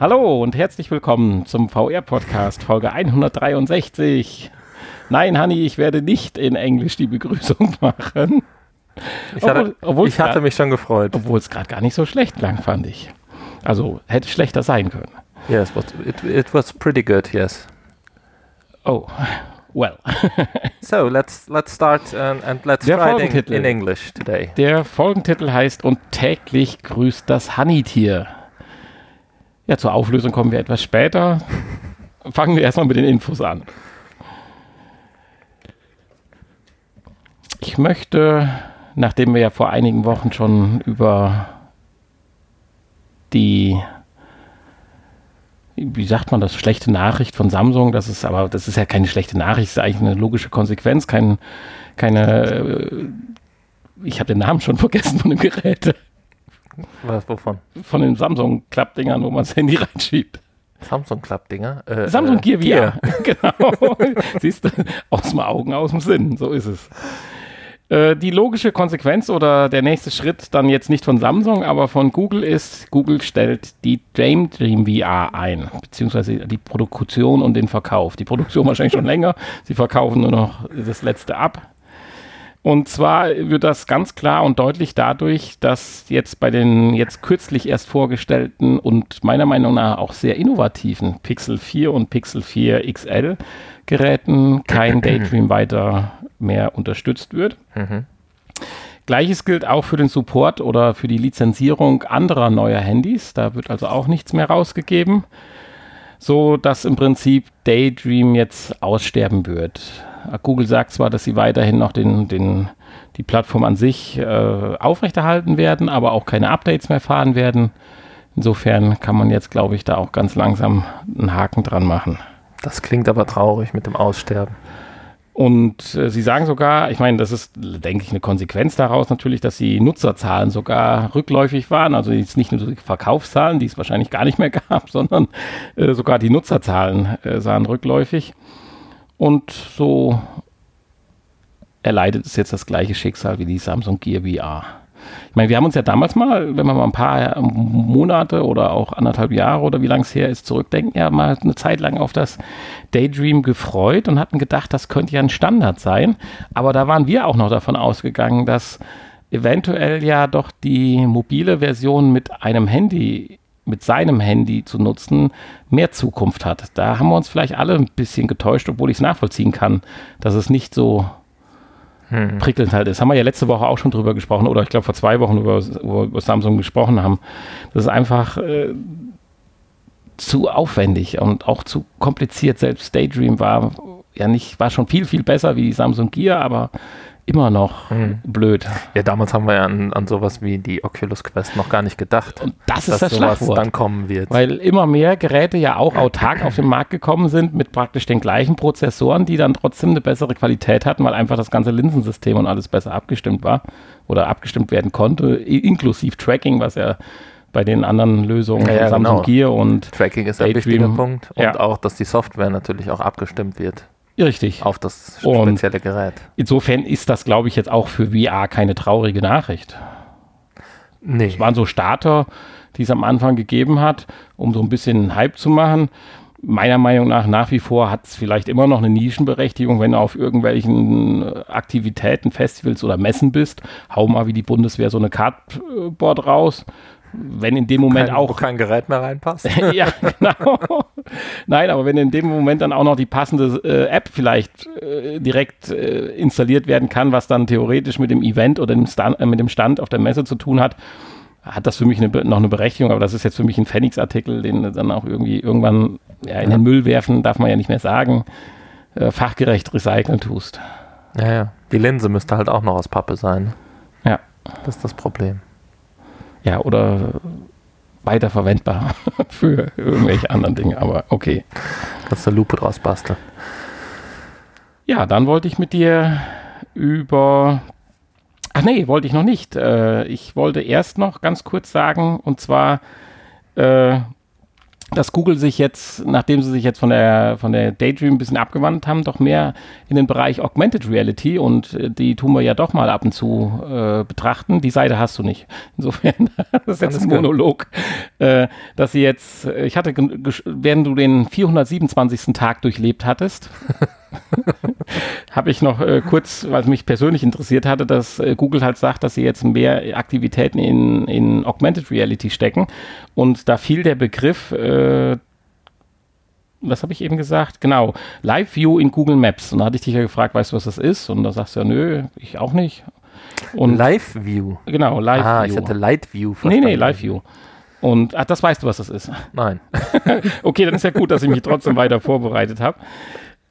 Hallo und herzlich willkommen zum VR-Podcast, Folge 163. Nein, Hanni, ich werde nicht in Englisch die Begrüßung machen. Ich hatte, obwohl, ich hatte mich schon gefreut. Obwohl es gerade gar nicht so schlecht klang, fand ich. Also hätte schlechter sein können. Yes, but it, it was pretty good, yes. Oh, well. so, let's, let's start and, and let's Der try it in, in English today. Der Folgentitel heißt Und täglich grüßt das Honeytier. Ja, zur Auflösung kommen wir etwas später. Fangen wir erstmal mit den Infos an. Ich möchte, nachdem wir ja vor einigen Wochen schon über die, wie sagt man das, schlechte Nachricht von Samsung, das ist aber, das ist ja keine schlechte Nachricht, das ist eigentlich eine logische Konsequenz, kein, keine, äh, ich habe den Namen schon vergessen von dem Gerät, Was, wovon? von den Samsung-Klappdingern, wo man das Handy reinschiebt. Samsung Club-Dinger? Äh, Samsung äh, Gear VR. genau. Siehst du, aus dem Augen, aus dem Sinn. So ist es. Äh, die logische Konsequenz oder der nächste Schritt dann jetzt nicht von Samsung, aber von Google ist, Google stellt die Daydream VR ein, beziehungsweise die Produktion und den Verkauf. Die Produktion wahrscheinlich schon länger. Sie verkaufen nur noch das letzte ab. Und zwar wird das ganz klar und deutlich dadurch, dass jetzt bei den jetzt kürzlich erst vorgestellten und meiner Meinung nach auch sehr innovativen Pixel 4 und Pixel 4 XL Geräten kein Daydream weiter mehr unterstützt wird. Mhm. Gleiches gilt auch für den Support oder für die Lizenzierung anderer neuer Handys. Da wird also auch nichts mehr rausgegeben, so dass im Prinzip Daydream jetzt aussterben wird. Google sagt zwar, dass sie weiterhin noch den, den, die Plattform an sich äh, aufrechterhalten werden, aber auch keine Updates mehr fahren werden. Insofern kann man jetzt, glaube ich, da auch ganz langsam einen Haken dran machen. Das klingt aber traurig mit dem Aussterben. Und äh, sie sagen sogar, ich meine, das ist, denke ich, eine Konsequenz daraus natürlich, dass die Nutzerzahlen sogar rückläufig waren. Also jetzt nicht nur die Verkaufszahlen, die es wahrscheinlich gar nicht mehr gab, sondern äh, sogar die Nutzerzahlen äh, sahen rückläufig. Und so erleidet es jetzt das gleiche Schicksal wie die Samsung Gear VR. Ich meine, wir haben uns ja damals mal, wenn wir mal ein paar Monate oder auch anderthalb Jahre oder wie lange es her ist, zurückdenken, ja mal eine Zeit lang auf das Daydream gefreut und hatten gedacht, das könnte ja ein Standard sein. Aber da waren wir auch noch davon ausgegangen, dass eventuell ja doch die mobile Version mit einem Handy mit seinem Handy zu nutzen, mehr Zukunft hat. Da haben wir uns vielleicht alle ein bisschen getäuscht, obwohl ich es nachvollziehen kann, dass es nicht so hm. prickelnd halt ist. Haben wir ja letzte Woche auch schon drüber gesprochen oder ich glaube vor zwei Wochen über, über Samsung gesprochen haben. Das ist einfach äh, zu aufwendig und auch zu kompliziert. Selbst Daydream war ja nicht, war schon viel, viel besser wie die Samsung Gear, aber immer noch hm. blöd. Ja, damals haben wir ja an, an sowas wie die Oculus Quest noch gar nicht gedacht. Und das ist das Schlagwort. dann kommen wird. Weil immer mehr Geräte ja auch autark auf den Markt gekommen sind mit praktisch den gleichen Prozessoren, die dann trotzdem eine bessere Qualität hatten, weil einfach das ganze Linsensystem und alles besser abgestimmt war oder abgestimmt werden konnte, inklusive Tracking, was ja bei den anderen Lösungen ja, ja, Samsung genau. Gear und Tracking ist ein Daydream. wichtiger Punkt und Ja. auch, dass die Software natürlich auch abgestimmt wird Richtig. auf das Und- spezielle Gerät. Insofern ist das, glaube ich, jetzt auch für VR keine traurige Nachricht. Nee. Es waren so Starter, die es am Anfang gegeben hat, um so ein bisschen Hype zu machen. Meiner Meinung nach nach wie vor hat es vielleicht immer noch eine Nischenberechtigung, wenn du auf irgendwelchen äh, Aktivitäten, Festivals oder Messen bist. Hau mal wie die Bundeswehr so eine Cardboard raus. Wenn in dem Moment kein, auch wo kein Gerät mehr reinpasst. ja, genau. Nein, aber wenn in dem Moment dann auch noch die passende äh, App vielleicht äh, direkt äh, installiert werden kann, was dann theoretisch mit dem Event oder dem Stand, äh, mit dem Stand auf der Messe zu tun hat, hat das für mich eine, noch eine Berechtigung. Aber das ist jetzt für mich ein Phoenix-Artikel, den du dann auch irgendwie irgendwann ja, in den Müll werfen, darf man ja nicht mehr sagen, äh, fachgerecht recyceln tust. ja, ja. Die Linse müsste halt auch noch aus Pappe sein. Ja. Das ist das Problem. Ja, oder weiterverwendbar für irgendwelche anderen Dinge. Aber okay. Kannst du Lupe draus basteln. Ja, dann wollte ich mit dir über. Ach nee, wollte ich noch nicht. Äh, ich wollte erst noch ganz kurz sagen, und zwar, äh, dass Google sich jetzt, nachdem sie sich jetzt von der, von der Daydream ein bisschen abgewandt haben, doch mehr in den Bereich Augmented Reality und äh, die tun wir ja doch mal ab und zu äh, betrachten. Die Seite hast du nicht. Insofern, das ist jetzt ein Monolog, äh, dass sie jetzt, ich hatte, während du den 427. Tag durchlebt hattest, habe ich noch äh, kurz, weil es mich persönlich interessiert hatte, dass äh, Google halt sagt, dass sie jetzt mehr Aktivitäten in, in Augmented Reality stecken. Und da fiel der Begriff, äh, was habe ich eben gesagt? Genau, Live View in Google Maps. Und da hatte ich dich ja gefragt, weißt du, was das ist? Und da sagst du ja, nö, ich auch nicht. Und Live View. Genau, Live ah, View. Ah, ich hatte Light View. Nee, nee, Live View. Und ach, das weißt du, was das ist. Nein. okay, dann ist ja gut, dass ich mich trotzdem weiter vorbereitet habe.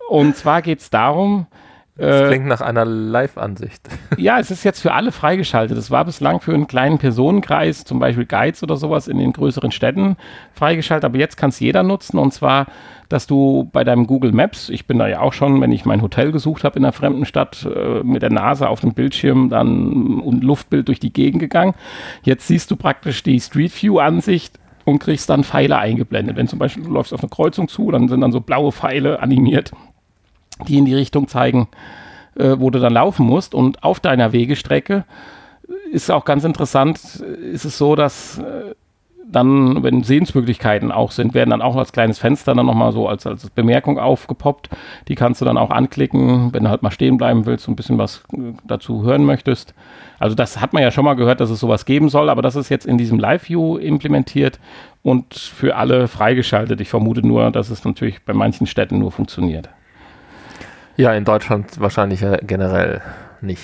Und zwar geht es darum. Das äh, klingt nach einer Live-Ansicht. Ja, es ist jetzt für alle freigeschaltet. Es war bislang für einen kleinen Personenkreis, zum Beispiel Guides oder sowas in den größeren Städten freigeschaltet, aber jetzt kann es jeder nutzen und zwar, dass du bei deinem Google Maps, ich bin da ja auch schon, wenn ich mein Hotel gesucht habe in einer fremden Stadt, äh, mit der Nase auf dem Bildschirm dann ein Luftbild durch die Gegend gegangen. Jetzt siehst du praktisch die Street View-Ansicht und kriegst dann Pfeile eingeblendet. Wenn zum Beispiel du läufst auf eine Kreuzung zu, dann sind dann so blaue Pfeile animiert die in die Richtung zeigen, äh, wo du dann laufen musst. Und auf deiner Wegestrecke ist auch ganz interessant, ist es so, dass äh, dann, wenn Sehensmöglichkeiten auch sind, werden dann auch als kleines Fenster dann nochmal so als, als Bemerkung aufgepoppt. Die kannst du dann auch anklicken, wenn du halt mal stehen bleiben willst und ein bisschen was äh, dazu hören möchtest. Also das hat man ja schon mal gehört, dass es sowas geben soll, aber das ist jetzt in diesem Live-View implementiert und für alle freigeschaltet. Ich vermute nur, dass es natürlich bei manchen Städten nur funktioniert. Ja, in Deutschland wahrscheinlich ja generell nicht.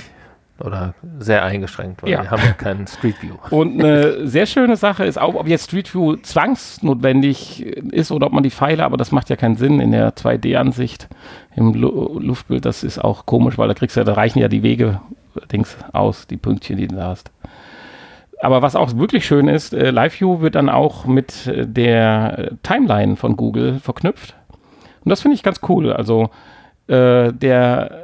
Oder sehr eingeschränkt, weil ja. wir haben ja keinen Street View. Und eine sehr schöne Sache ist auch, ob jetzt Street View zwangsnotwendig ist oder ob man die Pfeile, aber das macht ja keinen Sinn in der 2D-Ansicht im Lu Luftbild. Das ist auch komisch, weil da kriegst du ja, da reichen ja die Wege Dings aus, die Pünktchen, die du da hast. Aber was auch wirklich schön ist, äh, Live View wird dann auch mit äh, der Timeline von Google verknüpft. Und das finde ich ganz cool. Also äh, der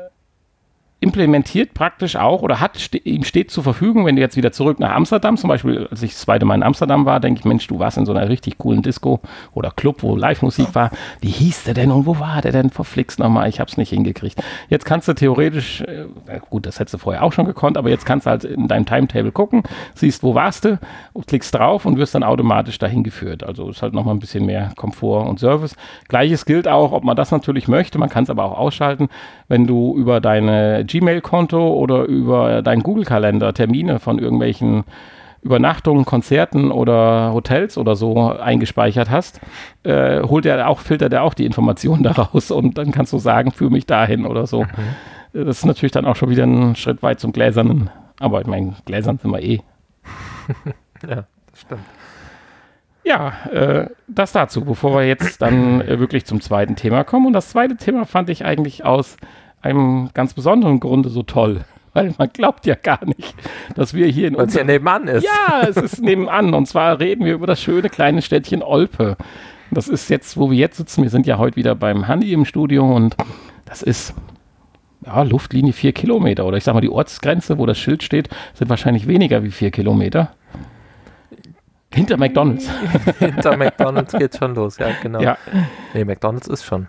implementiert praktisch auch oder hat ste ihm steht zur Verfügung, wenn du jetzt wieder zurück nach Amsterdam, zum Beispiel, als ich das zweite Mal in Amsterdam war, denke ich, Mensch, du warst in so einer richtig coolen Disco oder Club, wo Live-Musik war. Wie hieß der denn und wo war der denn? Verflixt nochmal, ich hab's nicht hingekriegt. Jetzt kannst du theoretisch, äh, gut, das hättest du vorher auch schon gekonnt, aber jetzt kannst du halt in deinem Timetable gucken, siehst, wo warst du, klickst drauf und wirst dann automatisch dahin geführt. Also ist halt nochmal ein bisschen mehr Komfort und Service. Gleiches gilt auch, ob man das natürlich möchte, man kann es aber auch ausschalten, wenn du über deine Gmail-Konto oder über deinen Google-Kalender Termine von irgendwelchen Übernachtungen, Konzerten oder Hotels oder so eingespeichert hast, äh, holt er auch, filtert er auch die Informationen daraus und dann kannst du sagen, führe mich dahin oder so. Mhm. Das ist natürlich dann auch schon wieder ein Schritt weit zum Gläsernen. Aber ich meine, Gläsern sind wir eh. ja, das stimmt. Ja, äh, das dazu, bevor wir jetzt dann äh, wirklich zum zweiten Thema kommen. Und das zweite Thema fand ich eigentlich aus einem ganz besonderen Grunde so toll. Weil man glaubt ja gar nicht, dass wir hier in Weil es ja nebenan ist. Ja, es ist nebenan. Und zwar reden wir über das schöne kleine Städtchen Olpe. Das ist jetzt, wo wir jetzt sitzen. Wir sind ja heute wieder beim Handy im Studio und das ist ja, Luftlinie vier Kilometer. Oder ich sag mal, die Ortsgrenze, wo das Schild steht, sind wahrscheinlich weniger wie vier Kilometer. Hinter McDonalds. Hinter McDonalds geht schon los, ja, genau. Ja. Nee, McDonalds ist schon.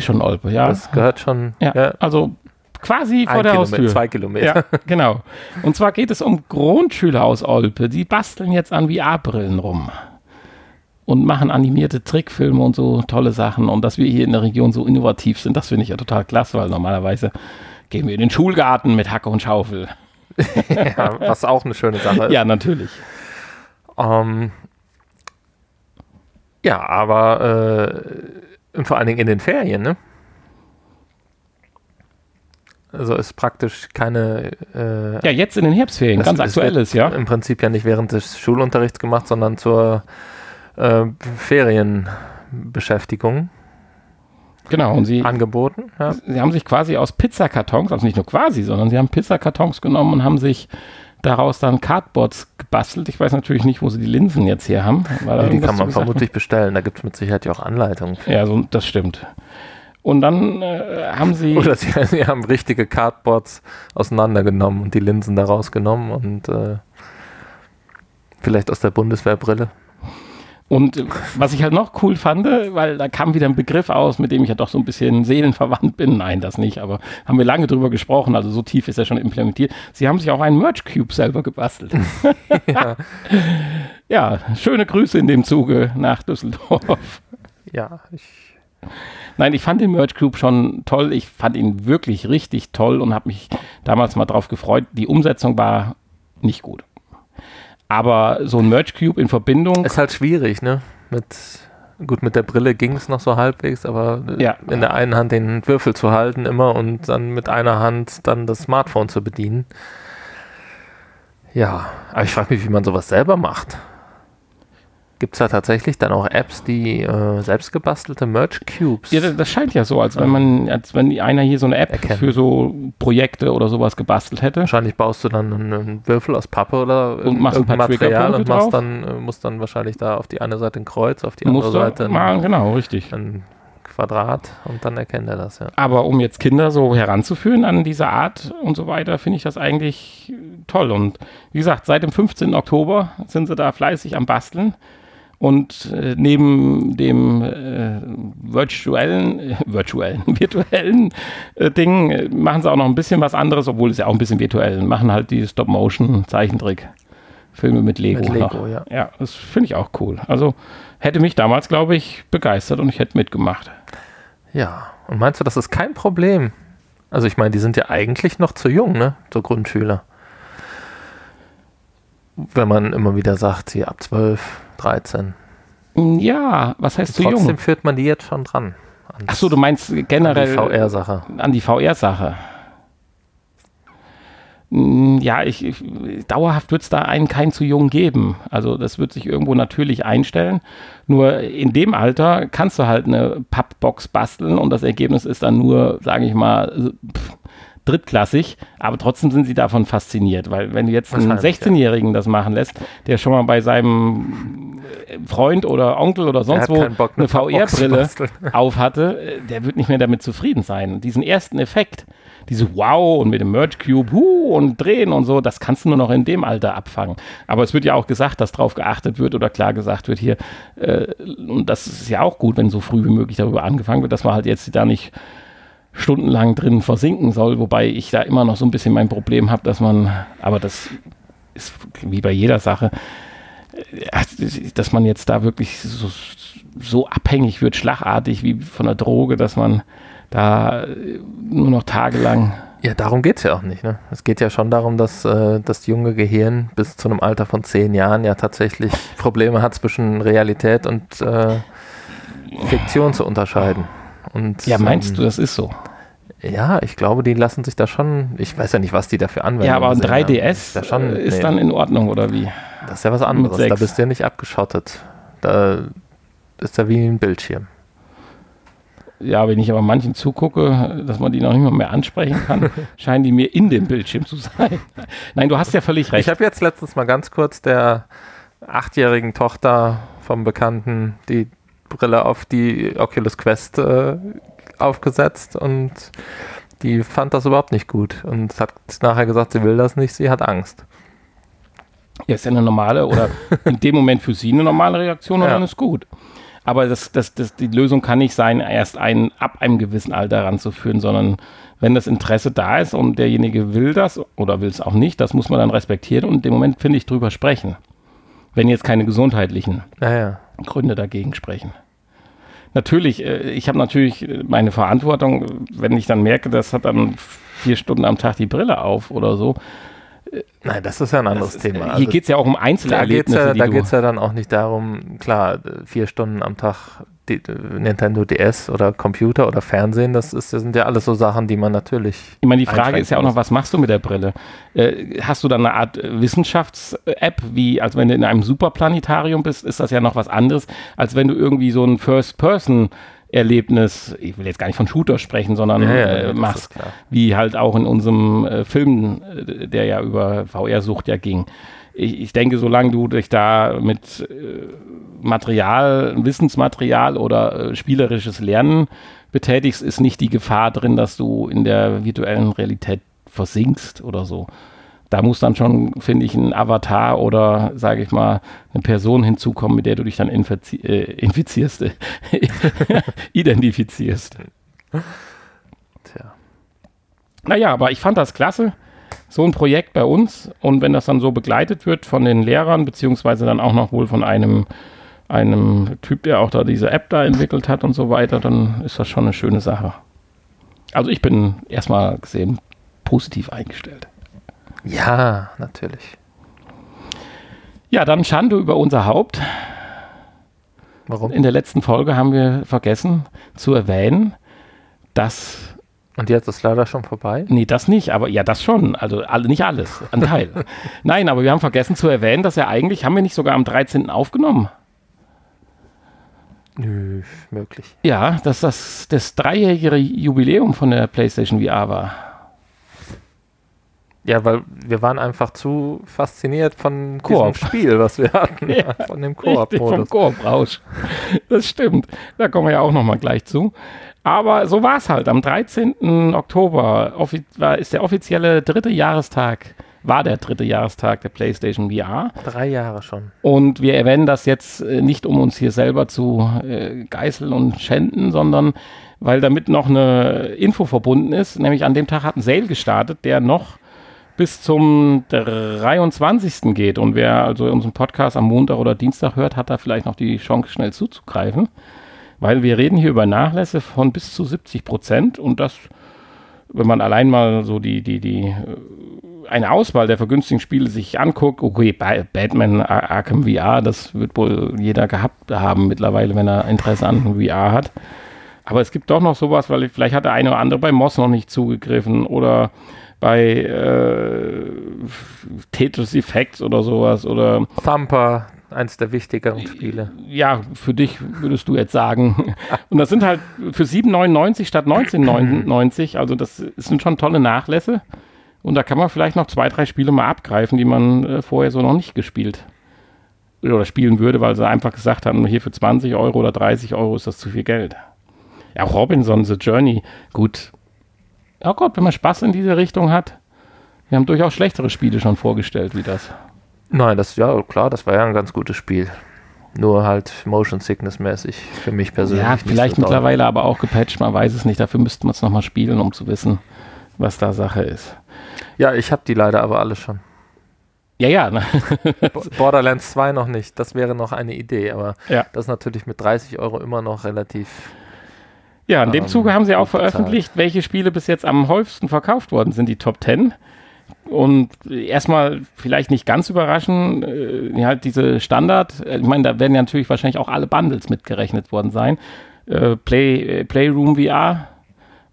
Ist schon Olpe, ja. Das gehört schon. Ja, ja. also quasi vor der Kilometer, Haustür. Zwei Kilometer. Ja, genau. Und zwar geht es um Grundschüler aus Olpe. Die basteln jetzt an VR-Brillen rum und machen animierte Trickfilme und so tolle Sachen. Und dass wir hier in der Region so innovativ sind, das finde ich ja total klasse, weil normalerweise gehen wir in den Schulgarten mit Hacke und Schaufel. ja, was auch eine schöne Sache ist. Ja, natürlich. Ähm, ja, aber äh, und vor allen Dingen in den Ferien, ne? Also ist praktisch keine. Äh, ja, jetzt in den Herbstferien, ganz aktuelles, ja. Im Prinzip ja nicht während des Schulunterrichts gemacht, sondern zur äh, Ferienbeschäftigung. Genau, und sie. Angeboten, ja. Sie haben sich quasi aus Pizzakartons, also nicht nur quasi, sondern sie haben Pizzakartons genommen und haben sich daraus dann Cardboards gebastelt. Ich weiß natürlich nicht, wo sie die Linsen jetzt her haben. Ja, die kann man vermutlich bestellen. Da gibt es mit Sicherheit ja auch Anleitungen. Ja, so, das stimmt. Und dann äh, haben sie. Oder sie, sie, haben richtige Cardboards auseinandergenommen und die Linsen daraus genommen und äh, vielleicht aus der Bundeswehrbrille. Und äh, was ich halt noch cool fand, weil da kam wieder ein Begriff aus, mit dem ich ja doch so ein bisschen seelenverwandt bin. Nein, das nicht, aber haben wir lange drüber gesprochen, also so tief ist er schon implementiert. Sie haben sich auch einen Merch Cube selber gebastelt. ja. ja, schöne Grüße in dem Zuge nach Düsseldorf. Ja, ich. Nein, ich fand den Merch Cube schon toll. Ich fand ihn wirklich richtig toll und habe mich damals mal drauf gefreut. Die Umsetzung war nicht gut. Aber so ein Merge Cube in Verbindung. Ist halt schwierig, ne? Mit, gut, mit der Brille ging es noch so halbwegs, aber ja. in der einen Hand den Würfel zu halten immer und dann mit einer Hand dann das Smartphone zu bedienen. Ja, aber ich frage mich, wie man sowas selber macht. Gibt es da tatsächlich dann auch Apps, die äh, selbstgebastelte Merch Cubes? Ja, das scheint ja so, als wenn man, als wenn einer hier so eine App erkennen. für so Projekte oder sowas gebastelt hätte. Wahrscheinlich baust du dann einen Würfel aus Pappe oder und machst ein paar Material und machst dann, äh, musst dann wahrscheinlich da auf die eine Seite ein Kreuz, auf die andere musst Seite ein, mal, genau, richtig. ein Quadrat und dann erkennt er das, ja. Aber um jetzt Kinder so heranzuführen an diese Art und so weiter, finde ich das eigentlich toll. Und wie gesagt, seit dem 15. Oktober sind sie da fleißig am Basteln. Und äh, neben dem äh, virtuellen, äh, virtuellen, virtuellen Ding äh, machen sie auch noch ein bisschen was anderes, obwohl es ja auch ein bisschen virtuell machen halt die Stop-Motion-Zeichentrick-Filme mit Lego. Mit Lego ja. ja, das finde ich auch cool. Also hätte mich damals, glaube ich, begeistert und ich hätte mitgemacht. Ja, und meinst du, das ist kein Problem? Also ich meine, die sind ja eigentlich noch zu jung, ne? So Grundschüler. Wenn man immer wieder sagt, hier ab zwölf 13. Ja, was heißt zu jung? Trotzdem führt man die jetzt schon dran. Achso, du meinst generell. An die VR-Sache. An die VR-Sache. Hm, ja, ich, ich dauerhaft wird es da einen keinen zu jung geben. Also das wird sich irgendwo natürlich einstellen. Nur in dem Alter kannst du halt eine Pappbox basteln und das Ergebnis ist dann nur, sage ich mal, pff, drittklassig, aber trotzdem sind sie davon fasziniert, weil wenn du jetzt einen 16-Jährigen ja. das machen lässt, der schon mal bei seinem Freund oder Onkel oder sonst wo Bock, eine, VR-Brille auf hatte, der wird nicht mehr damit zufrieden sein. Diesen ersten Effekt, diese Wow und mit dem Merge Cube huh, und drehen und so, das kannst du nur noch in dem Alter abfangen. Aber es wird ja auch gesagt, dass darauf geachtet wird oder klar gesagt wird hier, äh, und das ist ja auch gut, wenn so früh wie möglich darüber angefangen wird, dass man halt jetzt da nicht stundenlang drin versinken soll, wobei ich da immer noch so ein bisschen mein Problem habe, dass man, aber das ist wie bei jeder Sache, äh, dass man jetzt da wirklich so, so abhängig wird, schlagartig wie von der Droge, dass man da nur noch tagelang. Ja, darum geht es ja auch nicht. Ne? Es geht ja schon darum, dass äh, das junge Gehirn bis zu einem Alter von zehn Jahren ja tatsächlich Probleme hat zwischen Realität und äh, Fiktion zu unterscheiden. Und, ja, meinst ähm, du, das ist so? Ja, ich glaube, die lassen sich da schon, ich weiß ja nicht, was die dafür anwenden. Ja, aber ein 3DS ist, schon, ist nee, dann in Ordnung, oder wie? Das ist ja was anderes, da bist du ja nicht abgeschottet. Da ist ja wie ein Bildschirm. Ja, wenn ich aber manchen zugucke, dass man die noch nicht mal mehr ansprechen kann, scheinen die mir in dem Bildschirm zu sein. Nein, du hast ja völlig recht. Ich habe jetzt letztens mal ganz kurz der achtjährigen Tochter vom Bekannten die Brille auf die Oculus Quest äh, aufgesetzt und die fand das überhaupt nicht gut und hat nachher gesagt, sie will das nicht, sie hat Angst. Ja, ist ja eine normale oder in dem Moment für sie eine normale Reaktion und ja. dann ist gut. Aber das, das, das, die Lösung kann nicht sein, erst einen ab einem gewissen Alter ranzuführen, sondern wenn das Interesse da ist und derjenige will das oder will es auch nicht, das muss man dann respektieren und in dem Moment finde ich drüber sprechen. Wenn jetzt keine gesundheitlichen ja, ja. Gründe dagegen sprechen. Natürlich, äh, ich habe natürlich meine Verantwortung, wenn ich dann merke, das hat dann vier Stunden am Tag die Brille auf oder so. Nein, das ist ja ein anderes ist, Thema. Hier also, geht es ja auch um Einzelerlebnisse. Da geht es ja, ja, dann auch nicht darum, klar, vier Stunden am Tag Nintendo DS oder Computer oder Fernsehen, das, ist, das sind ja alles so Sachen, die man natürlich. Ich meine, die Frage ist ja auch noch, was machst du mit der Brille? Äh, hast du dann eine Art Wissenschafts-App, wie als wenn du in einem Superplanetarium bist, ist das ja noch was anderes, als wenn du irgendwie so ein First-Person- Erlebnis, ich will jetzt gar nicht von Shooter sprechen, sondern ja, ja, äh, machst, wie halt auch in unserem äh, Film, äh, der ja über VR-Sucht ja ging ich, ich denke, solange du dich da mit äh, Material, Wissensmaterial oder äh, spielerisches Lernen betätigst, ist nicht die Gefahr drin, dass du in der virtuellen Realität versinkst oder so. da muss dann schon, finde ich, ein Avatar oder, sage ich mal, eine Person hinzukommen, mit der du dich dann infizi äh, infizierst, äh, identifizierst. Tja. Naja, aber ich fand das klasse, so ein Projekt bei uns. Und wenn das dann so begleitet wird von den Lehrern, beziehungsweise dann auch noch wohl von einem, einem Typ, der auch da diese App da entwickelt hat und so weiter, dann ist das schon eine schöne Sache. Also ich bin erstmal gesehen positiv eingestellt. Ja, natürlich. Ja, dann Schande über unser Haupt. Warum? In der letzten Folge haben wir vergessen zu erwähnen, dass. Und jetzt ist leider schon vorbei? Nee, das nicht, aber ja, das schon. Also alle, nicht alles, ein Teil. Nein, aber wir haben vergessen zu erwähnen, dass er eigentlich, haben wir nicht sogar am 13. aufgenommen? Nö, möglich. Ja, dass das das dreijährige Jubiläum von der PlayStation VR war. Ja, weil wir waren einfach zu fasziniert von Koop. diesem Spiel, was wir hatten. Ja, von dem Koop-Modus. Vom Koop-Rausch. Das stimmt. Da kommen wir ja auch nochmal gleich zu. Aber so war es halt. Am 13. Oktober ist der offizielle dritte Jahrestag, war der dritte Jahrestag der PlayStation VR. Drei Jahre schon. Und wir erwähnen das jetzt äh, nicht, um uns hier selber zu äh, geißeln und schänden, sondern weil damit noch eine Info verbunden ist. Nämlich an dem Tag hat ein Sale gestartet, der noch bis zum 23. geht. Und wer also unseren Podcast am Montag oder Dienstag hört, hat da vielleicht noch die Chance, schnell zuzugreifen. Weil wir reden hier über Nachlässe von bis zu 70 Prozent. Und das, wenn man allein mal so die, die, die, äh, eine Auswahl der vergünstigten Spiele sich anguckt, okay, Batman Arkham VR, das wird wohl jeder gehabt haben mittlerweile, wenn er Interesse an VR hat. Aber es gibt doch noch sowas, weil vielleicht hat der eine oder andere bei Moss noch nicht zugegriffen oder bei äh, Tetris Effects oder sowas oder Thumper, eins der wichtigeren Spiele. Ja, für dich würdest du jetzt sagen. Und das sind halt für 7,99 statt 19,99. Also das sind schon tolle Nachlässe. Und da kann man vielleicht noch zwei, drei Spiele mal abgreifen, die man äh, vorher so noch nicht gespielt oder spielen würde, weil sie einfach gesagt haben, hier für 20 Euro oder 30 Euro ist das zu viel Geld. Ja, Robinson, The Journey, gut, oh Gott, wenn man Spaß in diese Richtung hat. Wir haben durchaus schlechtere Spiele schon vorgestellt wie das. Nein, das, ja, klar, das war ja ein ganz gutes Spiel. Nur halt Motion Sickness mäßig für mich persönlich. Ja, vielleicht so mittlerweile aber auch gepatcht, man weiß es nicht. Dafür müsste man es nochmal spielen, um zu wissen, was da Sache ist. Ja, ich habe die leider aber alle schon. Ja, ja. Ne? Borderlands 2 noch nicht. Das wäre noch eine Idee, aber ja. das ist natürlich mit 30 Euro immer noch relativ ja, in dem ähm, Zuge haben sie auch veröffentlicht, welche Spiele bis jetzt am häufigsten verkauft worden sind, die Top 10. Und erstmal vielleicht nicht ganz überraschend, äh, halt diese Standard, äh, ich meine, da werden ja natürlich wahrscheinlich auch alle Bundles mitgerechnet worden sein. Äh, Play, äh, Playroom VR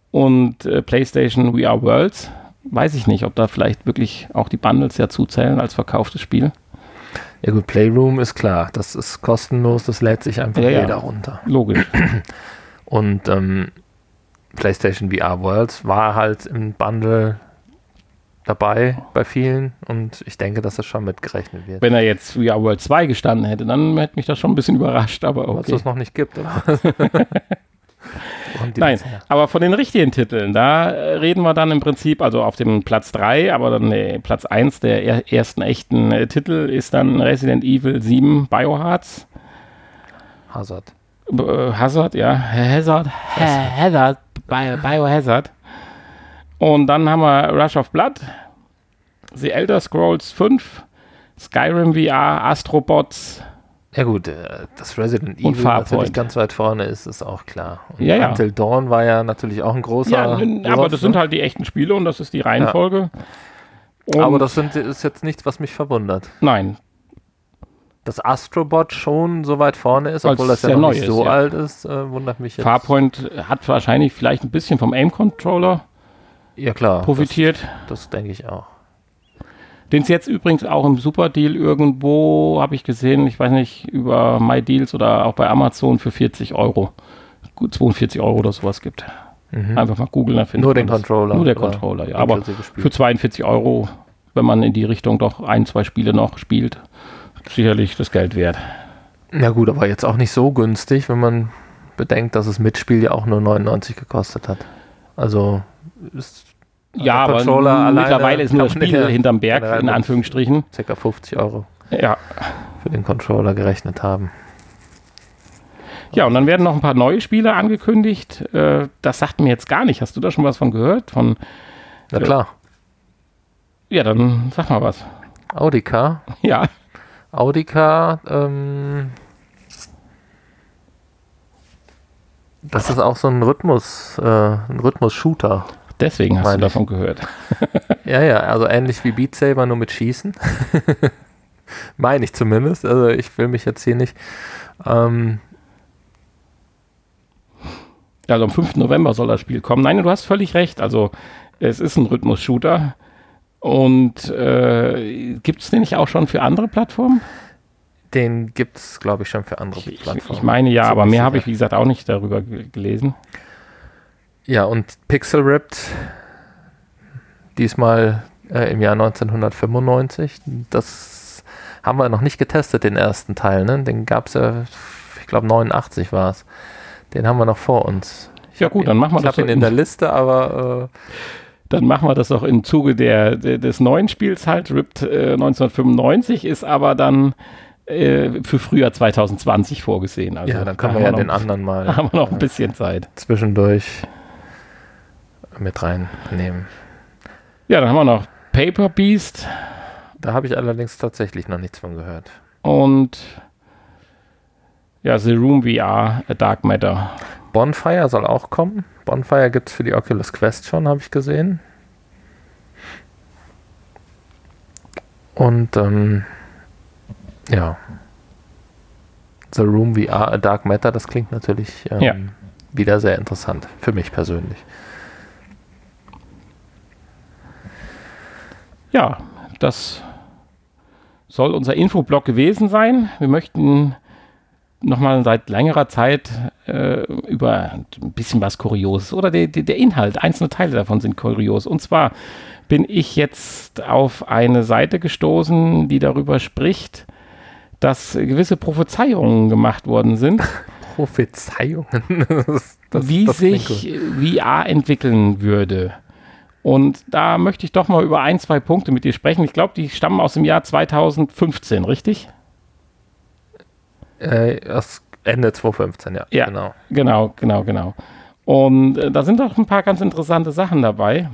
und äh, PlayStation VR Worlds. Weiß ich nicht, ob da vielleicht wirklich auch die Bundles ja zuzählen als verkauftes Spiel. Ja gut, Playroom ist klar, das ist kostenlos, das lädt sich einfach ja, jeder ja. runter. Logisch. Und ähm, PlayStation VR World war halt im Bundle dabei bei vielen und ich denke, dass das schon mitgerechnet wird. Wenn er jetzt VR World 2 gestanden hätte, dann hätte mich das schon ein bisschen überrascht, aber okay. Weil es noch nicht gibt, oder? Nein, aber von den richtigen Titeln, da äh, reden wir dann im Prinzip, also auf dem Platz 3, aber dann nee, Platz 1 der er ersten echten äh, Titel ist dann Resident Evil 7 Biohards. Hazard. Äh, Hazard, ja. Hazard. Hazard. Biohazard. Und dann haben wir Rush of Blood, The Elder Scrolls 5, Skyrim VR, Astrobots. Ja gut, äh, das Resident Evil natürlich ganz weit vorne ist, ist auch klar. Und ja, ja. Until Dawn war ja natürlich auch ein großer. Ja, aber das sind halt die echten Spiele und das ist die Reihenfolge. Ja. Aber das sind, ist jetzt nichts, was mich verwundert. Nein, dass Astrobot schon so weit vorne ist, obwohl das ja noch nicht so ist, ja. alt ist, äh, wundert mich jetzt. Farpoint hat wahrscheinlich vielleicht ein bisschen vom Aim-Controller ja, klar, profitiert. Das, das denke ich auch. Den es jetzt übrigens auch im Superdeal irgendwo, habe ich gesehen, ich weiß nicht, über MyDeals oder auch bei Amazon für 40 Euro, gut 42 Euro oder sowas gibt. Mhm. Einfach mal googeln, da findet Nur den Controller. Nur der Controller, ja. Aber für 42 Euro, wenn man in die Richtung doch ein, zwei Spiele noch spielt, sicherlich das Geld wert. Na gut, aber jetzt auch nicht so günstig, wenn man bedenkt, dass das Mitspiel ja auch nur 99 gekostet hat. Also ist ja, aber Controller mittlerweile alleine ist nur das Spiel ja hinterm Berg, in Anführungsstrichen. Ca. 50 Euro Ja. für den Controller gerechnet haben. ja, und dann werden noch ein paar neue Spiele angekündigt. Äh, das sagt mir jetzt gar nicht. Hast du da schon was von gehört? Von, Na klar, ja, dann sag mal was. Audica. Ja, Audica, ähm, das ist auch so ein Rhythmus, äh, ein Rhythmus-Shooter. Deswegen hast Meine du ich. davon gehört. Ja, ja, also ähnlich wie Beat Saber, nur mit Schießen. Meine ich zumindest. Also ich will mich jetzt hier nicht. Ähm, Also am 5. November soll das Spiel kommen. Nein, du hast völlig recht. Also es ist ein Rhythmus-Shooter. Und äh, gibt es den nicht auch schon für andere Plattformen? den gibt es, glaube ich, schon für andere Ich, ich, Plattformen. ich meine ja, aber mehr habe ich, wie gesagt, auch nicht darüber ge- gelesen. Ja, und Pixel Ripped, diesmal äh, im Jahr 1995. Das haben wir noch nicht getestet, den ersten Teil. Ne? Den gab es ja, ich glaube 89 war es. Den haben wir noch vor uns. Ich Ja gut, dann machen wir Ich das habe ihn in der Liste, aber äh, Dann machen wir das doch im Zuge der, der, des neuen Spiels halt. Ripped äh, 1995 ist aber dann äh, für Frühjahr 2020 vorgesehen. Also ja, dann können wir ja den anderen mal haben wir noch ein bisschen Zeit. zwischendurch mit reinnehmen. Ja, dann haben wir noch Paper Beast Da habe ich allerdings tatsächlich noch nichts von gehört. und ja, The Room VR, A Dark Matter. Bonfire soll auch kommen. Bonfire gibt es für die Oculus Quest schon, habe ich gesehen. Und ähm, ja. The Room VR A Dark Matter, das klingt natürlich ähm, Ja. wieder sehr interessant. Für mich persönlich. Ja, das soll unser Infoblock gewesen sein. Wir möchten nochmal seit längerer Zeit äh, über ein bisschen was Kurioses oder der, der, der Inhalt, einzelne Teile davon sind kurios. Und zwar bin ich jetzt auf eine Seite gestoßen, die darüber spricht, dass gewisse Prophezeiungen gemacht worden sind, Prophezeiungen. Das- das- wie das sich VR entwickeln würde. Und da möchte ich doch mal über ein, zwei Punkte mit dir sprechen. Ich glaube, die stammen aus dem Jahr 2015, richtig? Äh, aus Ende 2015, ja. Ja. Genau. Genau, genau, genau. Und äh, da sind doch ein paar ganz interessante Sachen dabei.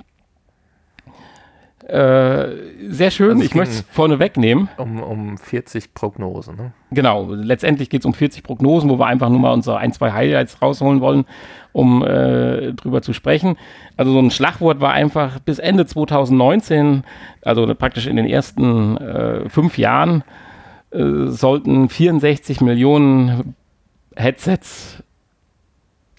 Äh, sehr schön, Also ich möchte es vorne wegnehmen. Um, um 40 Prognosen. Ne? Genau, letztendlich geht es um 40 Prognosen, wo wir einfach nur mal unsere ein, zwei Highlights rausholen wollen, um äh, drüber zu sprechen. Also so ein Schlagwort war einfach bis Ende 2019, also praktisch in den ersten äh, fünf Jahren, äh, sollten 64 Millionen Headsets,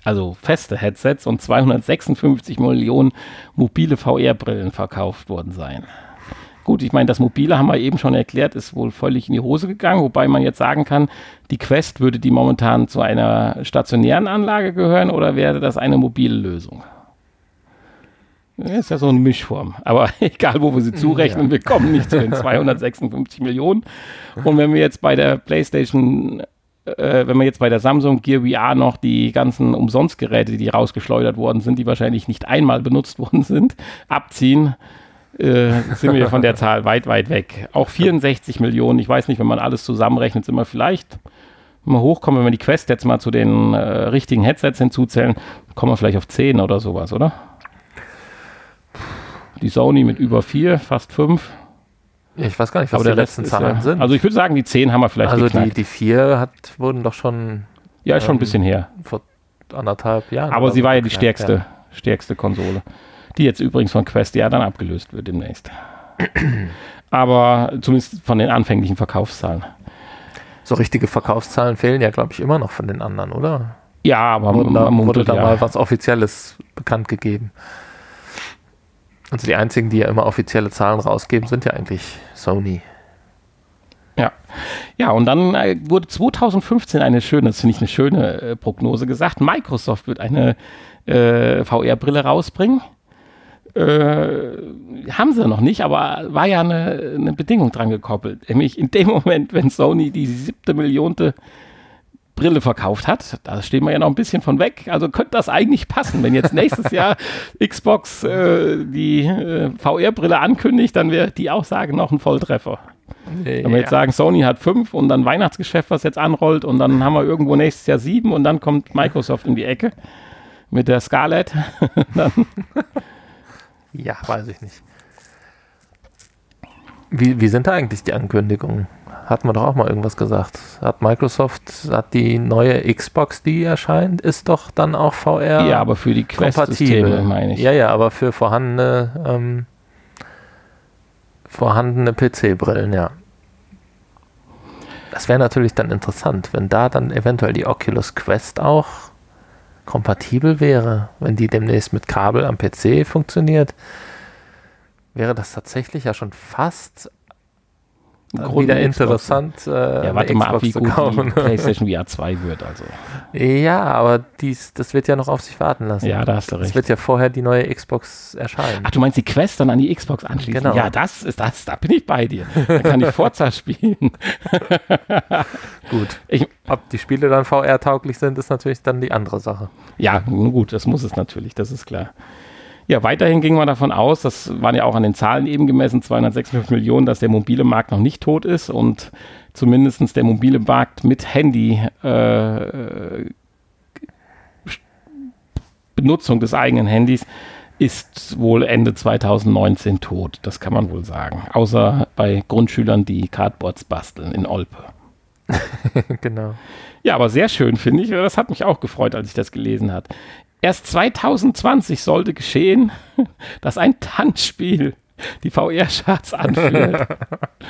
also feste Headsets und 256 Millionen mobile VR-Brillen verkauft worden sein. Gut, ich meine, das Mobile haben wir eben schon erklärt, ist wohl völlig in die Hose gegangen, wobei man jetzt sagen kann, die Quest würde die momentan zu einer stationären Anlage gehören oder wäre das eine mobile Lösung? Ist ja so eine Mischform. Aber egal, wo wir sie zurechnen, wir kommen nicht zu den 256 Millionen. Und wenn wir jetzt bei der PlayStation, äh, wenn wir jetzt bei der Samsung Gear VR noch die ganzen Umsonstgeräte, die rausgeschleudert worden sind, die wahrscheinlich nicht einmal benutzt worden sind, abziehen, äh, sind wir von der Zahl weit, weit weg. Auch 64 Millionen, ich weiß nicht, wenn man alles zusammenrechnet, sind wir vielleicht mal hochkommen, wenn wir die Quest jetzt mal zu den äh, richtigen Headsets hinzuzählen, kommen wir vielleicht auf 10 oder sowas, oder? Die Sony mit über 4, fast 5. Ich weiß gar nicht, was Aber die letzten Zahlen ja, sind. Also ich würde sagen, die 10 haben wir vielleicht Also die, geknackt. die vier hat, wurden doch schon ja, ist schon ein ähm, bisschen her. vor anderthalb Jahren. Aber sie war ja die geknackt, stärkste, stärkste Konsole. Die jetzt übrigens von Quest ja dann abgelöst wird demnächst. Aber zumindest von den anfänglichen Verkaufszahlen. So richtige Verkaufszahlen fehlen ja, glaube ich, immer noch von den anderen, oder? Ja, aber Wurde da, wurde da ja. mal was Offizielles bekannt gegeben? Also die einzigen, die ja immer offizielle Zahlen rausgeben, sind ja eigentlich Sony. Ja. Ja, und dann äh, wurde 2015 eine schöne, das finde ich eine schöne äh, Prognose gesagt. Microsoft wird eine äh, VR-Brille rausbringen. Äh, haben sie noch nicht, aber war ja eine, eine Bedingung dran gekoppelt. Nämlich in dem Moment, wenn Sony die siebte Millionte Brille verkauft hat. Da stehen wir ja noch ein bisschen von weg. Also könnte das eigentlich passen. Wenn jetzt nächstes Jahr Xbox äh, die äh, VR-Brille ankündigt, dann wäre die Aussage noch ein Volltreffer. Wenn wir jetzt sagen, Sony hat fünf und dann Weihnachtsgeschäft, was jetzt anrollt und dann haben wir irgendwo nächstes Jahr sieben und dann kommt Microsoft in die Ecke mit der Scarlett. ja, weiß ich nicht. Wie, wie sind da eigentlich die Ankündigungen? Hatten wir doch auch mal irgendwas gesagt. Hat Microsoft, hat die neue Xbox, die erscheint, ist doch dann auch VR. Ja, aber für die Quest-Systeme, meine ich. Ja, ja, aber für vorhandene, ähm, vorhandene PC-Brillen, ja. Das wäre natürlich dann interessant, wenn da dann eventuell die Oculus Quest auch kompatibel wäre, wenn die demnächst mit Kabel am PC funktioniert, wäre das tatsächlich ja schon fast wieder interessant. Äh, ja, warte mal ab, wie gut die PlayStation VR 2 wird. Also. Ja, aber dies, das wird ja noch auf sich warten lassen. Ja, da hast du recht. Es wird ja vorher die neue Xbox erscheinen. Ach, du meinst die Quest dann an die Xbox anschließen? Genau. Ja, das ist das, da bin ich bei dir. Da kann ich Forza spielen. gut. Ich, Ob die Spiele dann VR-tauglich sind, ist natürlich dann die andere Sache. Ja, gut, das muss es natürlich, das ist klar. Ja, weiterhin ging man davon aus, das waren ja auch an den Zahlen eben gemessen, 256 Millionen, dass der mobile Markt noch nicht tot ist und zumindest der mobile Markt mit Handy äh, Benutzung des eigenen Handys ist wohl Ende 2019 tot. Das kann man wohl sagen. Außer bei Grundschülern, die Cardboards basteln in Olpe. genau. Ja, aber sehr schön finde ich. Das hat mich auch gefreut, als ich das gelesen habe. Erst 2020 sollte geschehen, dass ein Tanzspiel die VR-Charts anführt.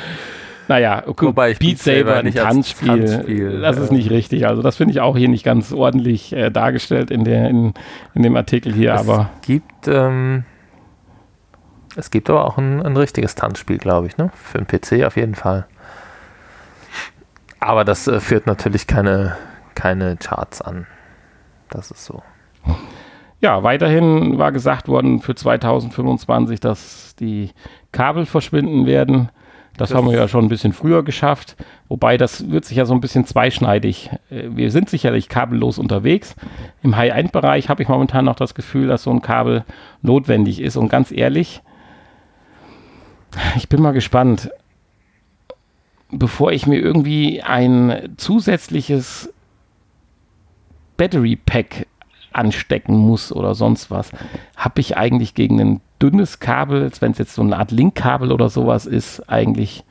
naja, okay, Wobei ich Beat Saber ein Tanzspiel, Tanzspiel, das ist nicht richtig. Also das finde ich auch hier nicht ganz ordentlich äh, dargestellt in, der, in, in dem Artikel hier. Es aber gibt ähm, es gibt aber auch ein, ein richtiges Tanzspiel, glaube ich, ne? Für den PC auf jeden Fall. Aber das äh, führt natürlich keine, keine Charts an. Das ist so. Ja, weiterhin war gesagt worden für 2025, dass die Kabel verschwinden werden. Das, das haben wir ja schon ein bisschen früher geschafft. Wobei das wird sich ja so ein bisschen zweischneidig. Äh, wir sind sicherlich kabellos unterwegs. Im High-End-Bereich habe ich momentan noch das Gefühl, dass so ein Kabel notwendig ist. Und ganz ehrlich, ich bin mal gespannt, bevor ich mir irgendwie ein zusätzliches Battery Pack anstecken muss oder sonst was, habe ich eigentlich gegen ein dünnes Kabel, wenn es jetzt so eine Art Linkkabel oder sowas ist, eigentlich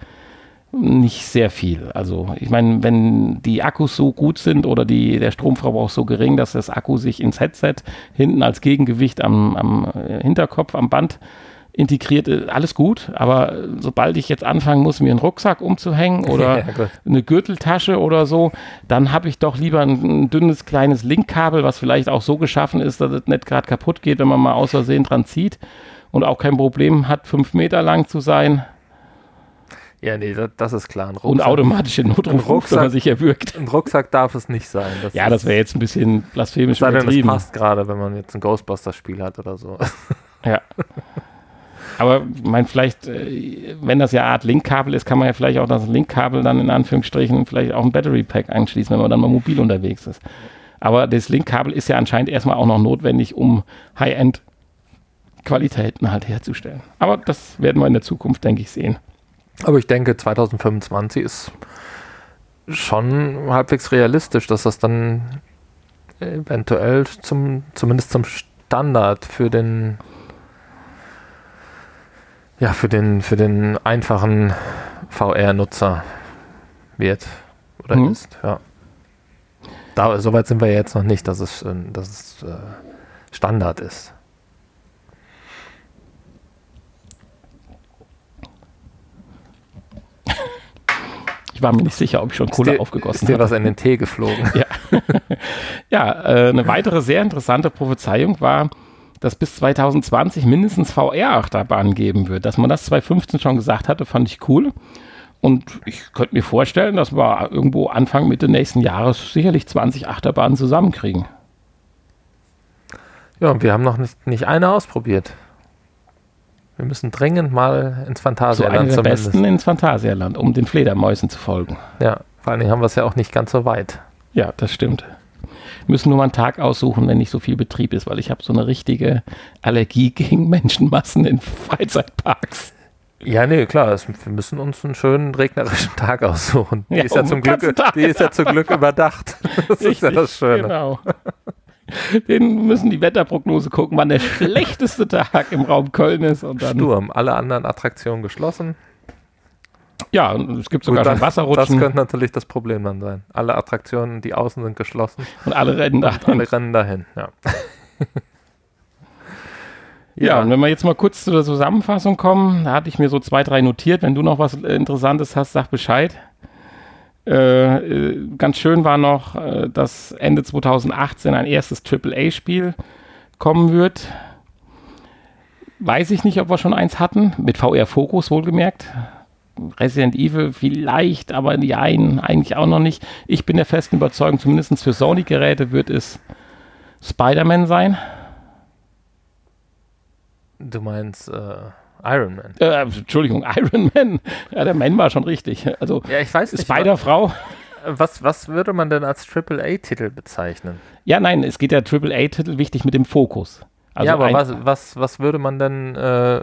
nicht sehr viel. Also ich meine, wenn die Akkus so gut sind oder die, der Stromverbrauch so gering, dass das Akku sich ins Headset hinten als Gegengewicht am, am Hinterkopf, am Band integriert, äh, alles gut, aber sobald ich jetzt anfangen muss, mir einen Rucksack umzuhängen oder ja, eine Gürteltasche oder so, dann habe ich doch lieber ein, ein, dünnes kleines Linkkabel, was vielleicht auch so geschaffen ist, dass es nicht gerade kaputt geht, wenn man mal aus Versehen dran zieht und auch kein Problem hat, fünf Meter lang zu sein. Ja, nee, das, das ist klar. und automatische Notruf, wenn man sich erwürgt. Ein Rucksack darf es nicht sein. Das ja, das wäre jetzt ein bisschen blasphemisch sei übertrieben. Das passt gerade, wenn man jetzt ein Ghostbusters-Spiel hat oder so. Ja. Aber mein, vielleicht, äh, wenn das ja eine Art Linkkabel ist, kann man ja vielleicht auch das Linkkabel dann in Anführungsstrichen vielleicht auch ein Battery Pack anschließen, wenn man dann mal mobil unterwegs ist. Aber das Linkkabel ist ja anscheinend erstmal auch noch notwendig, um High-End Qualitäten halt herzustellen. Aber das werden wir in der Zukunft, denke ich, sehen. Aber ich denke, 2025 ist schon halbwegs realistisch, dass das dann eventuell zum, zumindest zum Standard für den ja, für den, für den einfachen VR-Nutzer wird oder mhm. ist, ja. Da, Soweit sind wir jetzt noch nicht, dass es, äh, dass es äh, Standard ist. Ich war mir nicht sicher, ob ich schon Kohle aufgegossen habe. Ist dir was in den Tee geflogen? Ja, ja äh, eine weitere sehr interessante Prophezeiung war, dass bis 2020 mindestens VR-Achterbahnen geben wird. Dass man das 2015 schon gesagt hatte, fand ich cool. Und ich könnte mir vorstellen, dass wir irgendwo Anfang, Mitte nächsten Jahres sicherlich 20 Achterbahnen zusammenkriegen. Ja, und wir haben noch nicht, nicht eine ausprobiert. Wir müssen dringend mal ins Phantasialand so zumindest. besten ins Phantasialand, um den Fledermäusen zu folgen. Ja, vor allen Dingen haben wir es ja auch nicht ganz so weit. Ja, das stimmt. Müssen nur mal einen Tag aussuchen, wenn nicht so viel Betrieb ist, weil ich habe so eine richtige Allergie gegen Menschenmassen in Freizeitparks. Ja, nee, klar. Es, wir müssen uns einen schönen regnerischen Tag aussuchen. Die Ja, ist ja um zum Glück, Tag, die ist ja zum Glück überdacht. Das ist ja das Schöne. Genau. Den müssen die Wetterprognose gucken, wann der schlechteste Tag im Raum Köln ist. Und dann, Sturm. Alle anderen Attraktionen geschlossen. Ja, und es gibt sogar Gut, schon das, Wasserrutschen das könnte natürlich das Problem dann sein. Alle Attraktionen, die außen sind, geschlossen. und alle rennen da. Und alle rennen dahin. Ja. Ja, und wenn wir jetzt mal kurz zu der Zusammenfassung kommen, da hatte ich mir so zwei, drei notiert. Wenn du noch was Interessantes hast, sag Bescheid. Äh, äh, ganz schön war noch, äh, dass Ende 2018 ein erstes AAA-Spiel kommen wird. Weiß ich nicht, ob wir schon eins hatten. Mit VR-Fokus wohlgemerkt. Resident Evil vielleicht, aber die einen eigentlich auch noch nicht. Ich bin der festen Überzeugung, zumindest für Sony-Geräte wird es Spider-Man sein. Du meinst äh, Iron Man. Äh, Entschuldigung, Iron Man. Ja, der Man war schon richtig. Also Ja, ich weiß nicht. Spider-Frau. Was, was würde man denn als AAA-Titel bezeichnen? Ja, nein, es geht der AAA-Titel wichtig mit dem Fokus. Also ja, aber was, was, was würde man denn äh,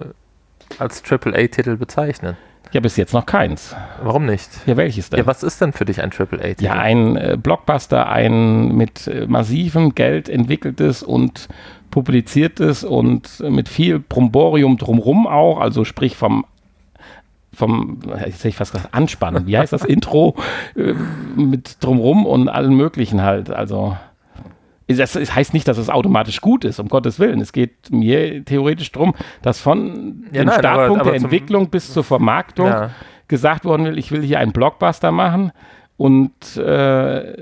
als AAA-Titel bezeichnen? Ja, bis jetzt noch keins. Warum nicht? Ja, welches denn? Ja, was ist denn für dich ein AAA-Titel? Ja, ein äh, Blockbuster, ein mit äh, massivem Geld entwickeltes und publiziertes und äh, mit viel Bromborium drumrum auch, also sprich vom vom, jetzt hätte ich fast gesagt, Anspannen. Wie heißt das Intro? Äh, mit drumrum und allen möglichen halt. Also, das heißt nicht, dass es automatisch gut ist, um Gottes Willen. Es geht mir theoretisch darum, dass von Ja, dem nein, Startpunkt aber- aber der Entwicklung bis zur Vermarktung Ja. gesagt worden will, ich will hier einen Blockbuster machen und äh,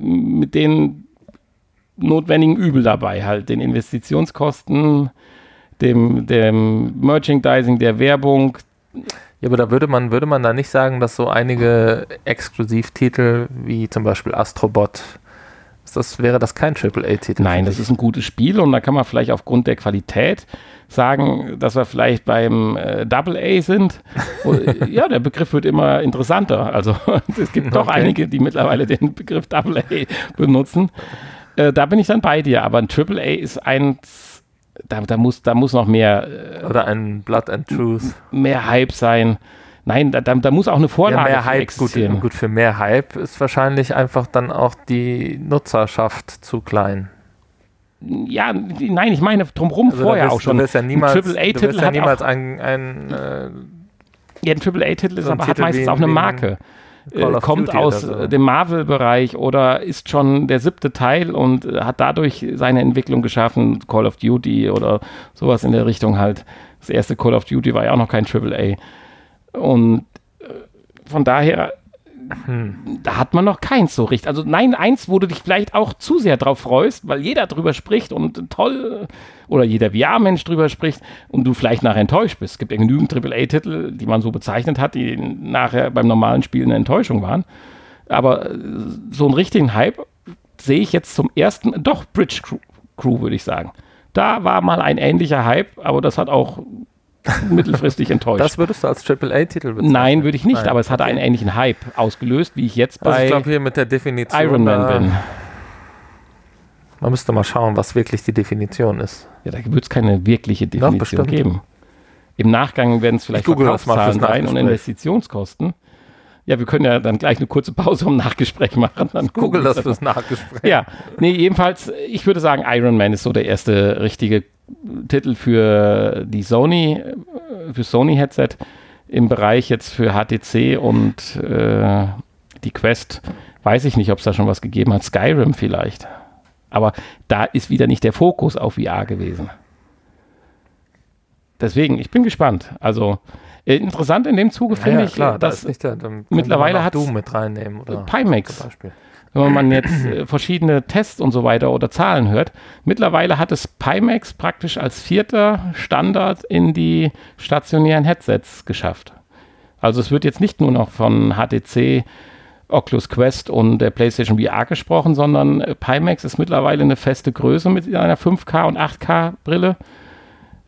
mit den notwendigen Übel dabei, halt den Investitionskosten, dem, dem Merchandising, der Werbung. Ja, aber da würde man, würde man da nicht sagen, dass so einige Exklusivtitel wie zum Beispiel Astrobot, das, wäre das kein AAA-Titel? Nein, das ist ein gutes Spiel und da kann man vielleicht aufgrund der Qualität sagen, dass wir vielleicht beim äh, Double A sind. Wo- ja, der Begriff wird immer interessanter. Also es gibt doch Okay. einige, die mittlerweile den Begriff Double A benutzen. Äh, da bin ich dann bei dir, aber ein Triple A ist eins, da, da, muss, da muss noch mehr, äh, Oder ein Blood and Truth. mehr Hype sein. Nein, da, da, da muss auch eine Ja, Vorlage mehr für Hype, gut, existieren. gut, für mehr Hype ist wahrscheinlich einfach dann auch die Nutzerschaft zu klein. Ja, nein, ich meine drumherum Also vorher wirst- auch schon. Du wirst ja niemals, Ein AAA-Titel ja niemals auch, ein, ein äh, ja, ein AAA-Titel ist so aber hat meistens auch eine Marke. Äh, kommt Duty aus so. dem Marvel-Bereich oder ist schon der siebte Teil und äh, hat dadurch seine Entwicklung geschaffen, Call of Duty oder sowas in der Richtung halt. Das erste Call of Duty war ja auch noch kein AAA. Und äh, von daher, Hm. da hat man noch keins so richtig. Also nein, eins, wo du dich vielleicht auch zu sehr drauf freust, weil jeder drüber spricht und toll oder jeder VR-Mensch drüber spricht und du vielleicht nachher enttäuscht bist. Es gibt ja genügend AAA-Titel, die man so bezeichnet hat, die nachher beim normalen Spiel eine Enttäuschung waren. Aber äh, so einen richtigen Hype sehe ich jetzt zum ersten, doch Bridge Crew, Crew würde ich sagen. Da war mal ein ähnlicher Hype, aber das hat auch mittelfristig enttäuscht. Das würdest du als AAA-Titel bezeichnen? Nein, würde ich nicht, Nein, aber es hatte einen ähnlichen Hype ausgelöst, wie ich jetzt Also bei ich glaube hier mit der Definition. Iron Man bin. Man müsste mal schauen, was wirklich die Definition ist. Ja, da wird es keine wirkliche Definition geben. Im Nachgang werden es vielleicht Ich Verkaufszahlen sein und. Investitionskosten. Ja, wir können ja dann gleich eine kurze Pause um Nachgespräch machen. Dann Google das fürs Nachgespräch. Ja, nee, jedenfalls, ich würde sagen, Iron Man ist so der erste richtige Titel für die Sony, äh, für Sony-Headset im Bereich jetzt für HTC und äh, die Quest. Weiß ich nicht, ob es da schon was gegeben hat. Skyrim vielleicht. Aber da ist wieder nicht der Fokus auf VR gewesen. Deswegen, ich bin gespannt. Also interessant in dem Zuge Ja, finde ja, ich, klar, da dass nicht der, mittlerweile hat's- Doom mit reinnehmen oder Pimax zum Beispiel. wenn man jetzt äh, verschiedene Tests und so weiter oder Zahlen hört. Mittlerweile hat es Pimax praktisch als vierter Standard in die stationären Headsets geschafft. Also es wird jetzt nicht nur noch von HTC, Oculus Quest und der PlayStation VR gesprochen, sondern äh, Pimax ist mittlerweile eine feste Größe mit einer 5K und 8K Brille äh,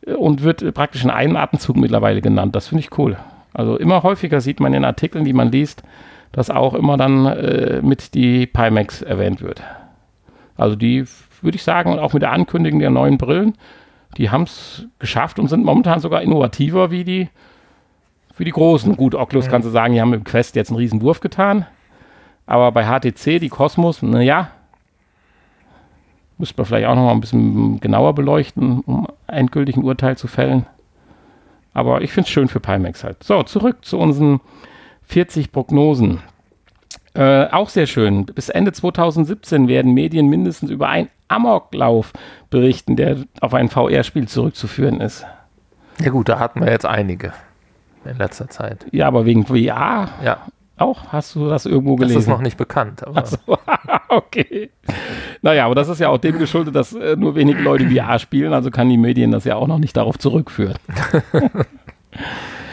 und wird äh, praktisch in einem Atemzug mittlerweile genannt. Das finde ich cool. Also immer häufiger sieht man in Artikeln, die man liest, dass auch immer dann äh, mit die Pimax erwähnt wird. Also die, würde ich sagen, auch mit der Ankündigung der neuen Brillen, die haben es geschafft und sind momentan sogar innovativer wie die, wie die großen. Gut, Oculus mhm. kannst du sagen, die haben dem Quest jetzt einen riesen Wurf getan. Aber bei HTC, die Cosmos, naja, müsste man vielleicht auch noch mal ein bisschen genauer beleuchten, um endgültig ein Urteil zu fällen. Aber ich finde es schön für Pimax halt. So, zurück zu unseren 40 Prognosen. Äh, auch sehr schön. Bis Ende 2017 werden Medien mindestens über einen Amoklauf berichten, der auf ein VR-Spiel zurückzuführen ist. Ja gut, da hatten wir jetzt einige in letzter Zeit. Ja, aber wegen VR? Ja. Auch? Hast du das irgendwo gelesen? Das ist noch nicht bekannt. Aber so, okay. Naja, aber das ist ja auch dem geschuldet, dass äh, nur wenige Leute VR spielen, also kann die Medien das ja auch noch nicht darauf zurückführen.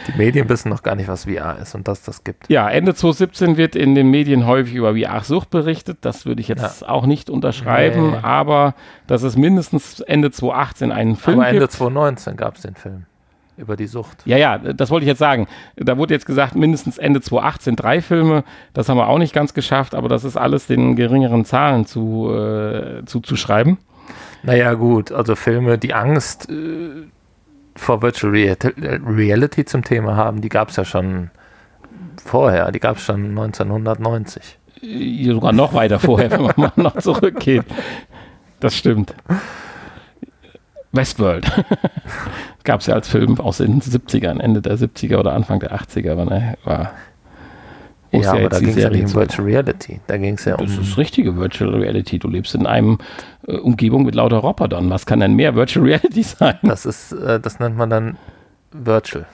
Die Medien wissen noch gar nicht, was VR ist und dass das gibt. Ja, Ende 2017 wird in den Medien häufig über VR-Sucht berichtet. Das würde ich jetzt ja. auch nicht unterschreiben, nee. aber dass es mindestens Ende 2018 einen Film aber Ende 2019 gab es den Film über die Sucht. Ja, ja, das wollte ich jetzt sagen. Da wurde jetzt gesagt, mindestens Ende 2018 drei Filme. Das haben wir auch nicht ganz geschafft, aber das ist alles den geringeren Zahlen zu, äh, zuzuschreiben. Naja, gut, also Filme, die Angst äh, vor Virtual Reality zum Thema haben, die gab es ja schon vorher, die gab es schon 1990. Sogar noch weiter vorher, wenn man mal noch zurückgeht. Das stimmt. Westworld. Gab es ja als Film aus den 70ern, Ende der 70er oder Anfang der 80er. War, ne, war ja, aber da ging es ja nicht um Virtual Reality. Da ging es ja um. Das ist richtige Virtual Reality. Du lebst in einem äh, Umgebung mit lauter Robotern. Was kann denn mehr Virtual Reality sein? Das ist, äh, das nennt man dann Virtual.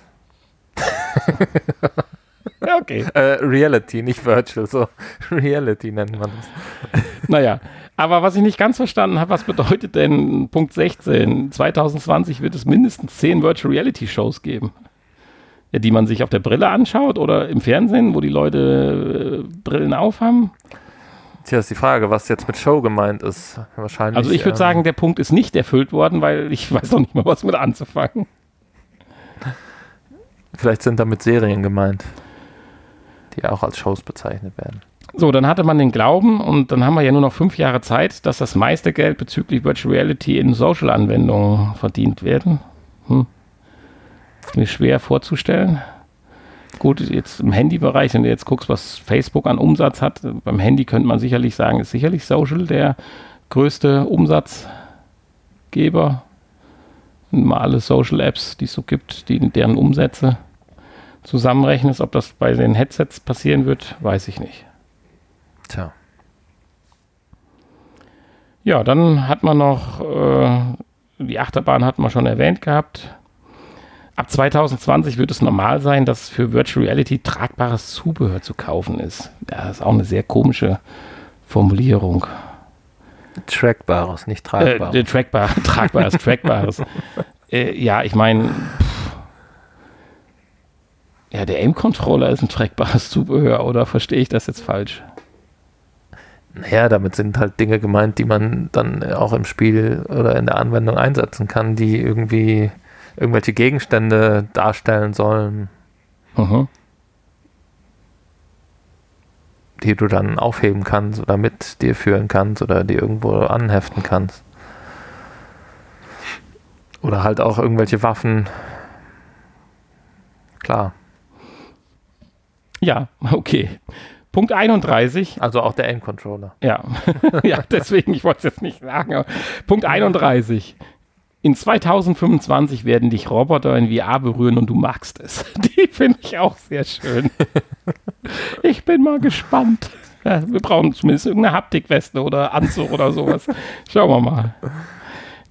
okay. Äh, Reality, nicht Virtual. So Reality nennt man das. naja, aber was ich nicht ganz verstanden habe, was bedeutet denn Punkt 16? 2020 wird es mindestens 10 Virtual Reality Shows geben. Ja, die man sich auf der Brille anschaut oder im Fernsehen, wo die Leute äh, Brillen aufhaben? Tja, ist die Frage, was jetzt mit Show gemeint ist. Wahrscheinlich. Also ich würde ähm, sagen, der Punkt ist nicht erfüllt worden, weil ich weiß noch nicht mal, was mit anzufangen. Vielleicht sind damit Serien gemeint, die auch als Shows bezeichnet werden. So, dann hatte man den Glauben und dann haben wir ja nur noch fünf Jahre Zeit, dass das meiste Geld bezüglich Virtual Reality in Social-Anwendungen verdient werden. Hm mir schwer vorzustellen. Gut, jetzt im Handybereich, wenn du jetzt guckst, was Facebook an Umsatz hat, beim Handy könnte man sicherlich sagen, ist sicherlich Social der größte Umsatzgeber. Mal alle Social Apps, die es so gibt, die, deren Umsätze zusammenrechnest, ob das bei den Headsets passieren wird, weiß ich nicht. Tja. Ja, dann hat man noch, äh, die Achterbahn hat man schon erwähnt gehabt ab 2020 wird es normal sein, dass für Virtual Reality tragbares Zubehör zu kaufen ist. Das ist auch eine sehr komische Formulierung. Trackbares, nicht tragbares. Äh, trackbar, tragbares, trackbares. Äh, ja, ich meine, ja, der Aim-Controller ist ein trackbares Zubehör, oder verstehe ich das jetzt falsch? Naja, damit sind halt Dinge gemeint, die man dann auch im Spiel oder in der Anwendung einsetzen kann, die irgendwie irgendwelche Gegenstände darstellen sollen, mhm. die du dann aufheben kannst oder mit dir führen kannst oder die irgendwo anheften kannst. Oder halt auch irgendwelche Waffen. Klar. Ja, okay. Punkt 31. Also auch der Aim-Controller. Ja. ja, deswegen, ich wollte es jetzt nicht sagen. Punkt 31 in 2025 werden dich Roboter in VR berühren und du magst es. Die finde ich auch sehr schön. ich bin mal gespannt. Ja, wir brauchen zumindest irgendeine Haptikweste oder Anzug oder sowas. Schauen wir mal.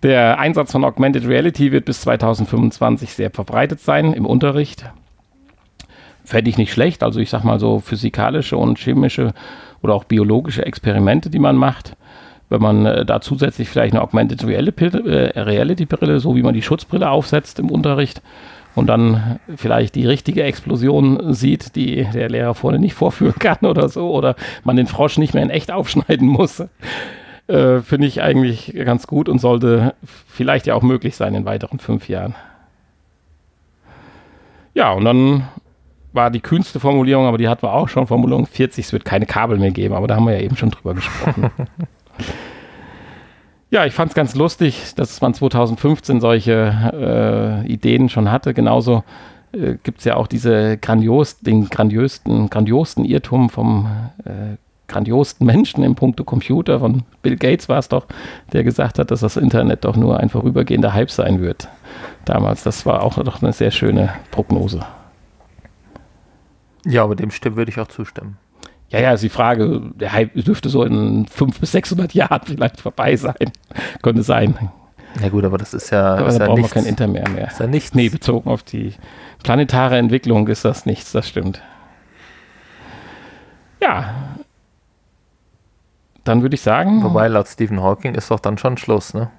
Der Einsatz von Augmented Reality wird bis 2025 sehr verbreitet sein im Unterricht. Fände ich nicht schlecht. Also ich sag mal so physikalische und chemische oder auch biologische Experimente, die man macht wenn man äh, da zusätzlich vielleicht eine Augmented äh, Reality-Brille, so wie man die Schutzbrille aufsetzt im Unterricht und dann vielleicht die richtige Explosion sieht, die der Lehrer vorne nicht vorführen kann oder so, oder man den Frosch nicht mehr in echt aufschneiden muss, äh, finde ich eigentlich ganz gut und sollte vielleicht ja auch möglich sein in weiteren fünf Jahren. Ja, und dann war die kühnste Formulierung, aber die hatten wir auch schon. Formulierung 40, es wird keine Kabel mehr geben, aber da haben wir ja eben schon drüber gesprochen. ja, ich fand es ganz lustig, dass man 2015 solche äh, Ideen schon hatte. Genauso äh, gibt es ja auch diese grandios, den grandiosten, grandiosten Irrtum vom äh, grandiosten Menschen im Punkto Computer, von Bill Gates war es doch, der gesagt hat, dass das Internet doch nur ein vorübergehender Hype sein wird. Damals, das war auch noch eine sehr schöne Prognose. Ja, aber dem Stimmen würde ich auch zustimmen. Ja, ja, ist die Frage, der Hype dürfte so in 500 bis 600 Jahren vielleicht vorbei sein. Könnte sein. Ja gut, aber das ist ja, aber ist da ja brauchen nichts. wir kein Inter mehr mehr. Ist ja nichts. Nee, bezogen auf die planetare Entwicklung ist das nichts, das stimmt. Ja. Dann würde ich sagen, Wobei laut Stephen Hawking ist doch dann schon Schluss, ne?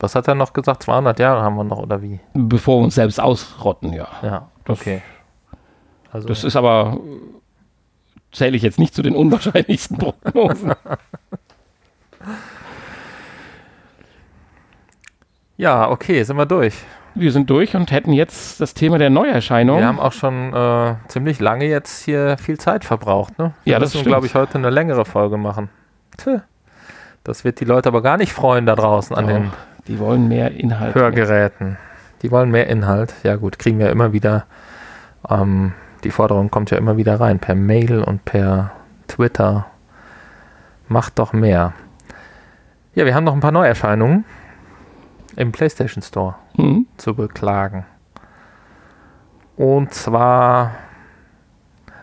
Was hat er noch gesagt? 200 Jahre haben wir noch oder wie? bevor wir uns selbst ausrotten, ja. Ja, Das- okay. Also Das ist aber, äh, zähle ich jetzt nicht zu den unwahrscheinlichsten Prognosen. ja, okay, sind wir durch. Wir sind durch und hätten jetzt das Thema der Neuerscheinung. Wir haben auch schon äh, ziemlich lange jetzt hier viel Zeit verbraucht, ne? Wir Ja, das müssen, glaube ich, heute eine längere Folge machen. Tja, das wird die Leute aber gar nicht freuen da draußen an den Oh, die wollen mehr Inhalt. Hörgeräten. Die wollen mehr Inhalt. Ja gut, kriegen wir immer wieder. Ähm, die Forderung kommt ja immer wieder rein per Mail und per Twitter. Macht doch mehr. Ja, wir haben noch ein paar Neuerscheinungen im PlayStation Store Hm? zu beklagen. Und zwar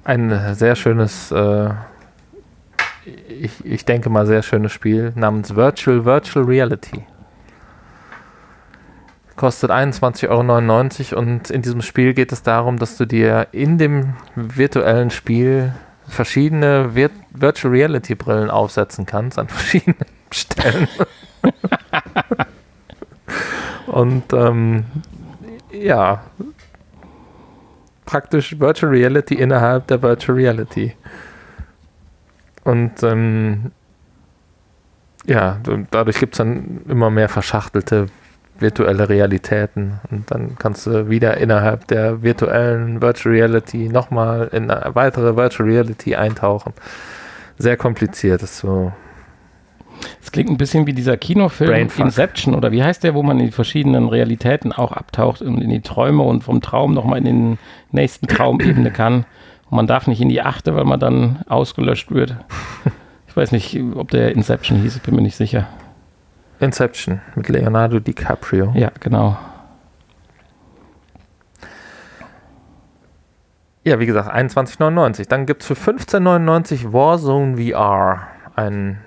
ein sehr schönes, äh, ich, ich denke mal sehr schönes Spiel namens Virtual Virtual Reality. Kostet 21,99 Euro und in diesem Spiel geht es darum, dass du dir in dem virtuellen Spiel verschiedene Vir Virtual Reality Brillen aufsetzen kannst an verschiedenen Stellen. und ähm, ja, praktisch Virtual Reality innerhalb der Virtual Reality. Und ähm, ja, dadurch gibt es dann immer mehr verschachtelte virtuelle Realitäten und dann kannst du wieder innerhalb der virtuellen Virtual Reality nochmal in eine weitere Virtual Reality eintauchen. Sehr kompliziert, ist so. Es klingt ein bisschen wie dieser Kinofilm Brainfuck. Inception oder wie heißt der, wo man in die verschiedenen Realitäten auch abtaucht und in die Träume und vom Traum nochmal in den nächsten Traumebene kann. Und man darf nicht in die achte, weil man dann ausgelöscht wird. Ich weiß nicht, ob der Inception hieß, ich bin mir nicht sicher. Inception mit Leonardo DiCaprio. Ja, genau. Ja, wie gesagt, 21,99. Dann gibt es für 15,99 Warzone VR einen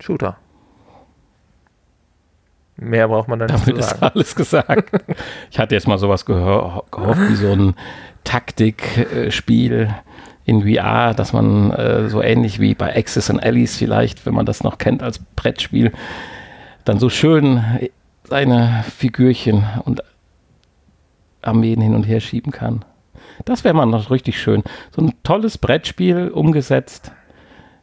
Shooter. Mehr braucht man da nicht Damit zu ist sagen. alles gesagt. Ich hatte jetzt mal sowas gehofft wie so ein Taktikspiel in VR, dass man äh, so ähnlich wie bei Axis and Allies vielleicht, wenn man das noch kennt als Brettspiel, dann so schön seine Figürchen und Armeen hin und her schieben kann. Das wäre mal noch richtig schön. So ein tolles Brettspiel umgesetzt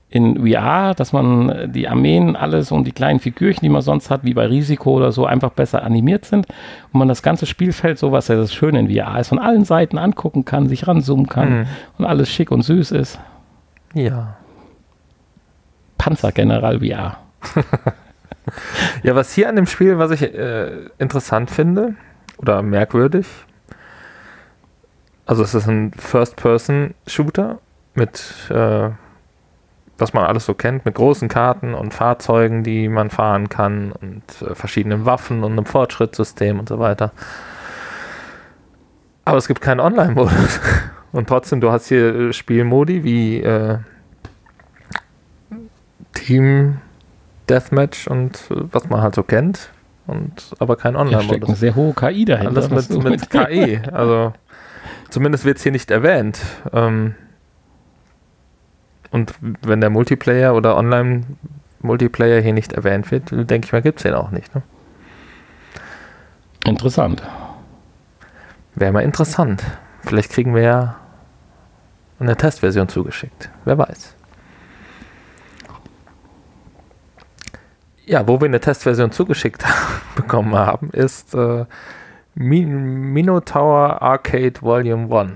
in VR, dass man die Armeen, alles und die kleinen Figürchen, die man sonst hat, wie bei Risiko oder so, einfach besser animiert sind und man das ganze Spielfeld, so was ja das Schöne in VR ist, von allen Seiten angucken kann, sich ranzoomen kann Mhm. und alles schick und süß ist. Ja. Panzergeneral VR. Ja, was hier an dem Spiel, was ich äh, interessant finde oder merkwürdig, also es ist ein First-Person-Shooter mit, äh, was man alles so kennt, mit großen Karten und Fahrzeugen, die man fahren kann und äh, verschiedenen Waffen und einem Fortschrittssystem und so weiter. Aber es gibt keinen Online-Modus. Und trotzdem, du hast hier äh, Spielmodi wie äh, Team Deathmatch und äh, was man halt so kennt. Und aber kein Hier steckt eine Online-Modus. sehr hohe KI dahinter. Alles mit, mit KI. Also zumindest wird es hier nicht erwähnt. Ähm, und wenn der Multiplayer oder Online-Multiplayer hier nicht erwähnt wird, denke ich mal, gibt es den auch nicht. Ne? Interessant. Wäre mal interessant. Vielleicht kriegen wir ja eine Testversion zugeschickt. Wer weiß. Ja, wo wir eine Testversion zugeschickt bekommen haben, ist äh, Min Minotaur Arcade Volume 1.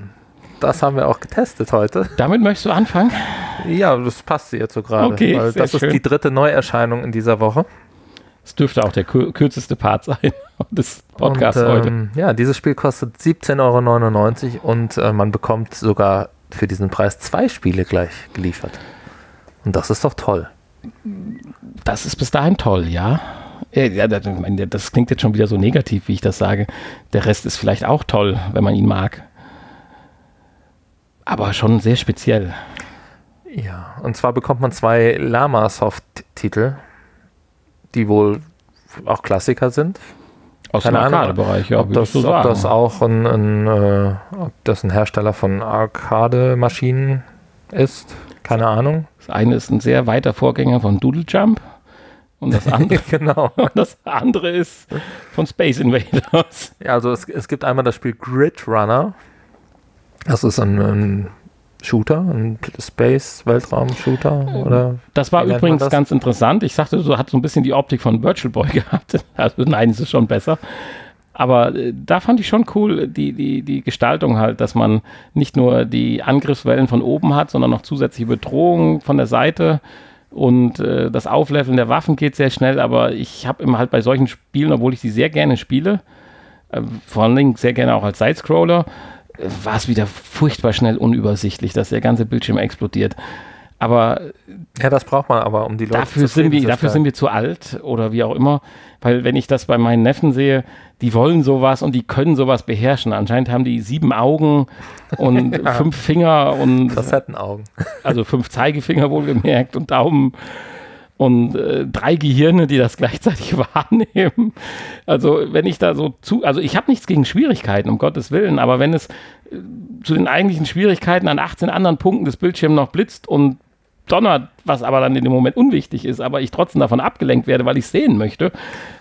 Das haben wir auch getestet heute. Damit möchtest du anfangen? Ja, das passt jetzt so gerade. Okay, weil das ist schön. die dritte Neuerscheinung in dieser Woche. Es dürfte auch der kür kürzeste Part sein des Podcasts und, heute. ähm, Ja, dieses Spiel kostet 17,99 Euro und äh, man bekommt sogar für diesen Preis zwei Spiele gleich geliefert. Und das ist doch toll. Das ist bis dahin toll, ja. Ja, ja, das klingt jetzt schon wieder so negativ, wie ich das sage. Der Rest ist vielleicht auch toll, wenn man ihn mag. Aber schon sehr speziell. Ja, und zwar bekommt man zwei Lama-Soft-Titel, die wohl auch Klassiker sind. Aus Keine dem Arcade-Bereich, ja, ob, das, so ob das auch ein, ein, äh, ob das ein Hersteller von Arcade-Maschinen ist. Keine Ahnung. Das eine ist ein sehr weiter Vorgänger von Doodle Jump. Und das andere, genau. und das andere ist von Space Invaders. Ja, also es, es gibt einmal das Spiel Grid Runner. Das ist ein, ein Shooter, ein Space-Weltraum-Shooter oder Das war übrigens das? ganz interessant. Ich sagte, so hat so ein bisschen die Optik von Virtual Boy gehabt. Also nein, es ist schon besser. Aber äh, da fand ich schon cool die, die, die Gestaltung halt, dass man nicht nur die Angriffswellen von oben hat, sondern noch zusätzliche Bedrohungen von der Seite. Und äh, das Aufleveln der Waffen geht sehr schnell, aber ich habe immer halt bei solchen Spielen, obwohl ich sie sehr gerne spiele, äh, vor allen Dingen sehr gerne auch als Sidescroller, war es wieder furchtbar schnell unübersichtlich, dass der ganze Bildschirm explodiert. Aber Ja, das braucht man aber, um die Leute dafür sind, wir, dafür sind wir zu alt oder wie auch immer. Weil wenn ich das bei meinen Neffen sehe, die wollen sowas und die können sowas beherrschen. Anscheinend haben die sieben Augen und Ja. fünf Finger und Facettenaugen. also fünf Zeigefinger wohlgemerkt und Daumen und äh, drei Gehirne, die das gleichzeitig wahrnehmen. Also wenn ich da so zu, also ich habe nichts gegen Schwierigkeiten, um Gottes Willen, aber wenn es äh, zu den eigentlichen Schwierigkeiten an 18 anderen Punkten des Bildschirms noch blitzt und donnert, was aber dann in dem Moment unwichtig ist, aber ich trotzdem davon abgelenkt werde, weil ich es sehen möchte,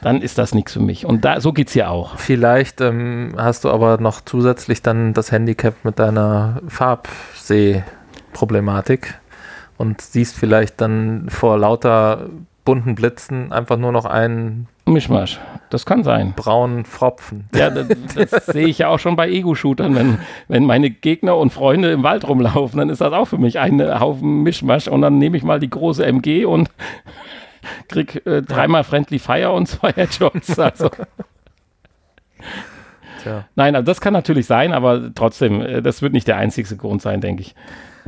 dann ist das nichts für mich. Und da, so geht's hier auch. Vielleicht ähm, hast du aber noch zusätzlich dann das Handicap mit deiner Farbsehproblematik und siehst vielleicht dann vor lauter bunten Blitzen einfach nur noch einen Mischmasch. Das kann sein. braunen Pfropfen. Ja, das, das sehe ich ja auch schon bei Ego-Shootern. Wenn, wenn meine Gegner und Freunde im Wald rumlaufen, dann ist das auch für mich ein Haufen Mischmasch. Und dann nehme ich mal die große MG und krieg äh, dreimal Friendly Fire und zwei Headshots. Also, Tja. nein, also das kann natürlich sein, aber trotzdem, äh, das wird nicht der einzigste Grund sein, denke ich.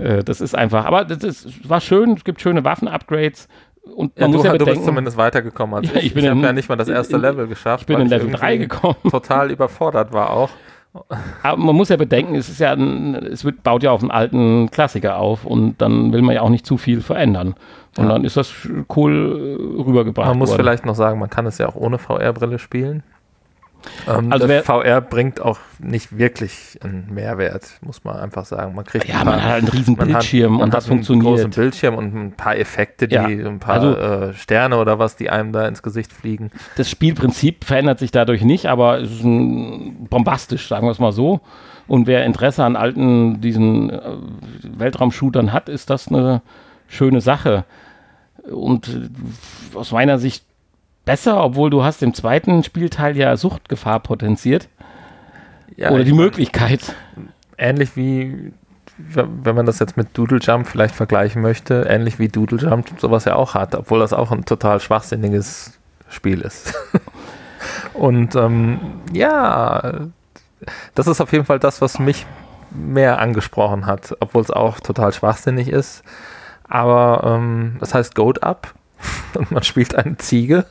Äh, das ist einfach, aber das ist, war schön, es gibt schöne Waffen-Upgrades. Und Ja, man du, muss ja du bist bedenken, zumindest weitergekommen als Ja, ich. ich bin ich habe ja nicht mal das erste in- Level geschafft. ich bin in Level irgendwie 3 gekommen. Total überfordert war auch. Aber man muss ja bedenken, es ist ja ein, es wird, baut ja auf einen alten Klassiker auf und dann will man ja auch nicht zu viel verändern. Und Ja. dann ist das cool äh, rübergebracht Man muss worden. vielleicht noch sagen, man kann es ja auch ohne VR-Brille spielen. Ähm, Also VR bringt auch nicht wirklich einen Mehrwert, muss man einfach sagen. Man kriegt ja, ein man paar- hat einen riesen hat- Bildschirm man und das hat einen großen funktioniert. Bildschirm und ein paar Effekte, die Ja, ein paar also- äh, Sterne oder was, die einem da ins Gesicht fliegen. Das Spielprinzip verändert sich dadurch nicht, aber es ist ein, bombastisch, sagen wir es mal so. Und wer Interesse an alten, diesen äh, Weltraumshootern hat, ist das eine schöne Sache. Und äh, aus meiner Sicht besser, obwohl du hast im zweiten Spielteil ja Suchtgefahr potenziert. Ja, oder die Möglichkeit. Ähnlich wie, wenn man das jetzt mit Doodle Jump vielleicht vergleichen möchte, ähnlich wie Doodle Jump sowas ja auch hat, obwohl das auch ein total schwachsinniges Spiel ist. Und ähm, ja, das ist auf jeden Fall das, was mich mehr angesprochen hat, obwohl es auch total schwachsinnig ist. Aber ähm, das heißt Goat Up und man spielt eine Ziege,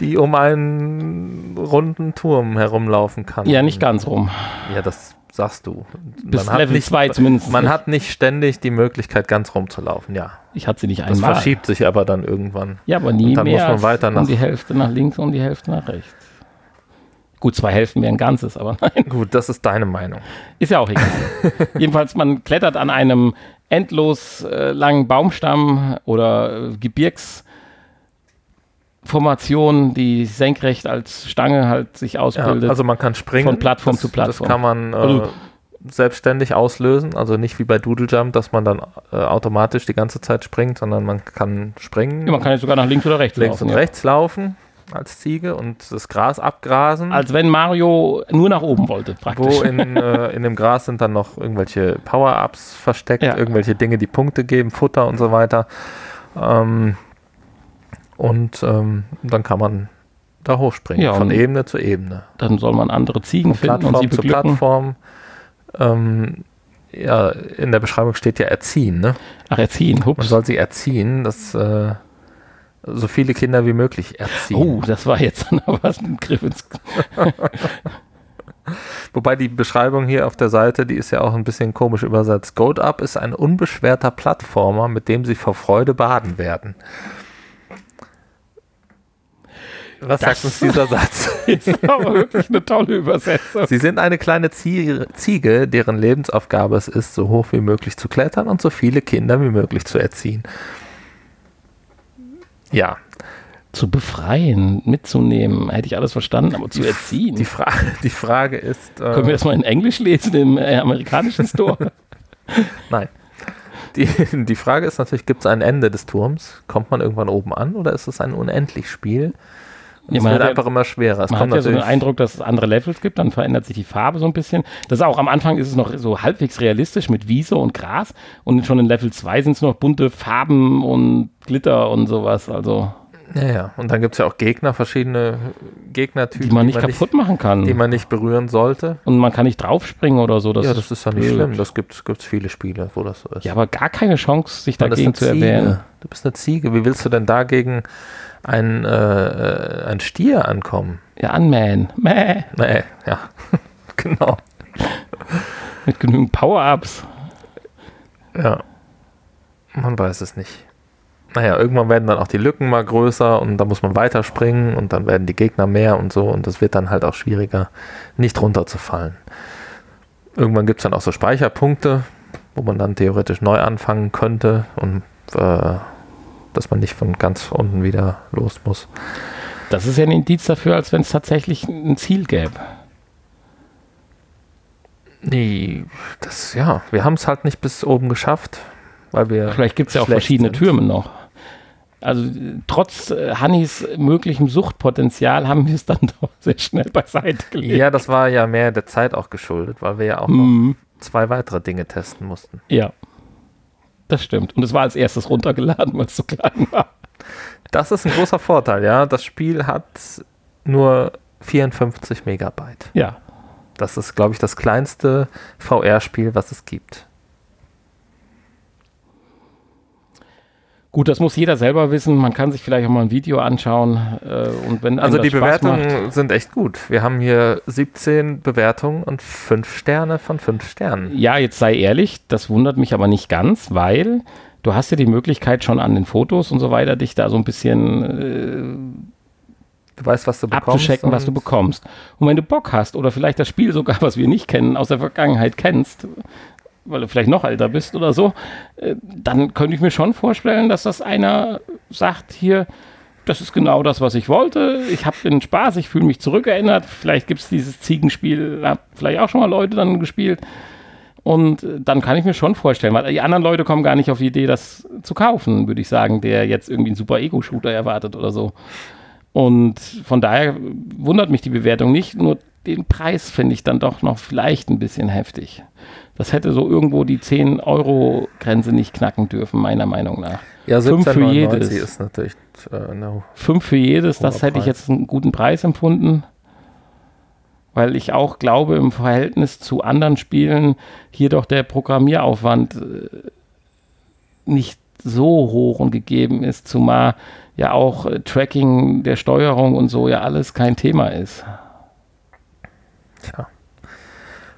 die um einen runden Turm herumlaufen kann. Ja, nicht ganz rum. Ja, das sagst du. Bis man hat Level nicht, 2 zumindest. Man nicht. hat nicht ständig die Möglichkeit, ganz rumzulaufen, ja. ich hatte sie nicht Das einmal. verschiebt sich aber dann irgendwann. Ja, aber nie Und dann mehr muss man weiter um nach- die Hälfte nach links und die Hälfte nach rechts. Gut, zwei Hälften wären Ganzes, aber nein, Gut, das ist deine Meinung. ist ja auch egal. Jedenfalls, man klettert an einem endlos äh, langen Baumstamm oder äh, Gebirgsformation, die senkrecht als Stange halt sich Ja, ausbildet. also man kann springen. Von Plattform das, zu Plattform. Das kann man äh, Also- selbstständig auslösen. Also nicht wie bei Doodle Jump, dass man dann äh, automatisch die ganze Zeit springt, sondern man kann springen, ja, man kann jetzt sogar nach links oder rechts links laufen. und ja. rechts laufen. als Ziege und das Gras abgrasen. Als wenn Mario nur nach oben wollte, praktisch. Wo in, äh, in dem Gras sind dann noch irgendwelche Power-Ups versteckt, ja. irgendwelche Dinge, die Punkte geben, Futter und so weiter. Ähm, und ähm, dann kann man da hochspringen, ja, von Ebene zu Ebene. Dann soll man andere Ziegen von finden Plattform und sie beglücken. zu Plattform. Ähm, ja, in der Beschreibung steht ja erziehen, ne? Ach, erziehen, hups. Man soll sie erziehen, dass äh, so viele Kinder wie möglich erziehen. Oh, das war jetzt was ein Griff ins Wobei die Beschreibung hier auf der Seite, die ist ja auch ein bisschen komisch übersetzt. Goat Up ist ein unbeschwerter Plattformer, mit dem sie vor Freude baden werden. Was das sagt uns dieser Satz? ist aber wirklich eine tolle Übersetzung. Sie sind eine kleine Ziege, deren Lebensaufgabe es ist, so hoch wie möglich zu klettern und so viele Kinder wie möglich zu erziehen. Ja. Zu befreien, mitzunehmen, hätte ich alles verstanden, aber zu erziehen. Die, Fra die Frage ist. Äh, Können wir das mal in Englisch lesen im äh, amerikanischen Store? Nein. Die, die Frage ist natürlich, gibt es ein Ende des Turms? Kommt man irgendwann oben an oder ist es ein unendlich Spiel? Ja, man wird einfach immer schwerer. Es man hat ja so den Eindruck, dass es andere Levels gibt, dann verändert sich die Farbe so ein bisschen. Das ist auch am Anfang ist es noch so halbwegs realistisch mit Wiese und Gras und schon in Level 2 sind es noch bunte Farben und Glitter und sowas. Also ja, ja. Und dann gibt es ja auch Gegner, verschiedene Gegnertypen, die man nicht die man kaputt nicht, machen kann. Die man nicht berühren sollte. Und man kann nicht draufspringen oder so. Das ja, das ist ja nicht schlimm. Das gibt es viele Spiele, wo das so ist. Ja, aber gar keine Chance, sich man dagegen zu erwehren. Du bist eine Ziege. Wie willst du denn dagegen ein, äh, ein Stier ankommen. Ja, anmähen. Mäh. Mäh, ja. genau. Mit genügend Power-Ups. Ja. Man weiß es nicht. Naja, irgendwann werden dann auch die Lücken mal größer und da muss man weiterspringen und dann werden die Gegner mehr und so und das wird dann halt auch schwieriger, nicht runterzufallen. Irgendwann gibt es dann auch so Speicherpunkte, wo man dann theoretisch neu anfangen könnte und äh, dass man nicht von ganz unten wieder los muss. Das ist ja ein Indiz dafür, als wenn es tatsächlich ein Ziel gäbe. Nee, das, ja, wir haben es halt nicht bis oben geschafft, weil wir. Vielleicht gibt es ja auch verschiedene sind. Türme noch. Also trotz äh, Hannis möglichem Suchtpotenzial haben wir es dann doch sehr schnell beiseite gelegt. Ja, das war ja mehr der Zeit auch geschuldet, weil wir ja auch mhm. noch zwei weitere Dinge testen mussten. Ja. Das stimmt. Und es war als erstes runtergeladen, weil es so klein war. Das ist ein großer Vorteil, ja. Das Spiel hat nur 54 Megabyte. Ja. Das ist, glaube ich, das kleinste VR-Spiel, was es gibt. Gut, das muss jeder selber wissen. Man kann sich vielleicht auch mal ein Video anschauen. Äh, und wenn also die Bewertungen macht, sind echt gut. Wir haben hier 17 Bewertungen und 5 Sterne von 5 Sternen. Ja, jetzt sei ehrlich, das wundert mich aber nicht ganz, weil du hast ja die Möglichkeit schon an den Fotos und so weiter, dich da so ein bisschen äh, du weißt, was du bekommst abzuchecken, was du bekommst. Und wenn du Bock hast oder vielleicht das Spiel sogar, was wir nicht kennen, aus der Vergangenheit kennst, weil du vielleicht noch älter bist oder so, äh, dann könnte ich mir schon vorstellen, dass das einer sagt, hier, das ist genau das, was ich wollte. Ich habe den Spaß, ich fühle mich zurückerinnert. Vielleicht gibt es dieses Ziegenspiel, haben vielleicht auch schon mal Leute dann gespielt. Und äh, dann kann ich mir schon vorstellen, weil die anderen Leute kommen gar nicht auf die Idee, das zu kaufen, würde ich sagen, der jetzt irgendwie einen super Ego-Shooter erwartet oder so. Und von daher wundert mich die Bewertung nicht, nur den Preis finde ich dann doch noch vielleicht ein bisschen heftig. Das hätte so irgendwo die 10-Euro-Grenze nicht knacken dürfen, meiner Meinung nach. Ja, 17, Fünf für jedes. ist natürlich äh, no. Fünf für jedes, das hätte ich jetzt einen guten Preis empfunden. Weil ich auch glaube, im Verhältnis zu anderen Spielen hier doch der Programmieraufwand äh, nicht so hoch und gegeben ist, zumal ja auch äh, Tracking der Steuerung und so ja alles kein Thema ist. Tja.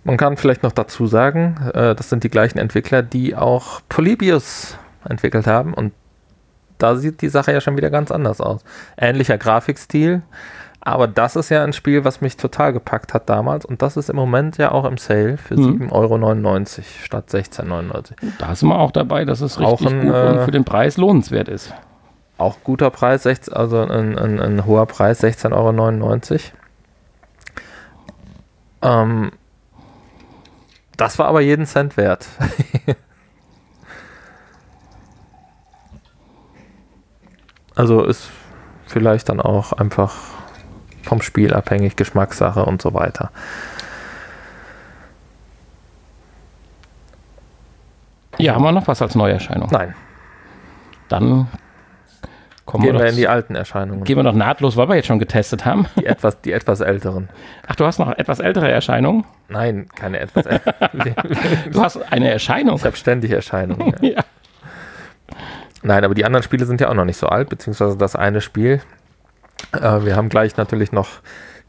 Man kann vielleicht noch dazu sagen, äh, das sind die gleichen Entwickler, die auch Polybius entwickelt haben und da sieht die Sache ja schon wieder ganz anders aus. Ähnlicher Grafikstil, aber das ist ja ein Spiel, was mich total gepackt hat damals und das ist im Moment ja auch im Sale für mhm. 7,99 Euro statt 16,99 Euro. Da sind wir auch dabei, dass es richtig ein, gut und äh, für den Preis lohnenswert ist. Auch guter Preis, also ein, ein, ein hoher Preis, 16,99 Euro. Ähm, das war aber jeden Cent wert. also es vielleicht dann auch einfach vom Spiel abhängig, Geschmackssache und so weiter. Ja, haben wir noch was als Neuerscheinung? Nein. Dann kommen Gehen wir, wir in die alten Erscheinungen. gehen wir doch nahtlos, weil wir jetzt schon getestet haben. Die etwas, die etwas älteren. Ach, du hast noch etwas ältere Erscheinungen? Nein, keine etwas älteren. Du hast eine Erscheinung. Ich habe ständig Erscheinungen. Ja. Ja. Nein, aber die anderen Spiele sind ja auch noch nicht so alt, beziehungsweise das eine Spiel. Äh, wir haben gleich natürlich noch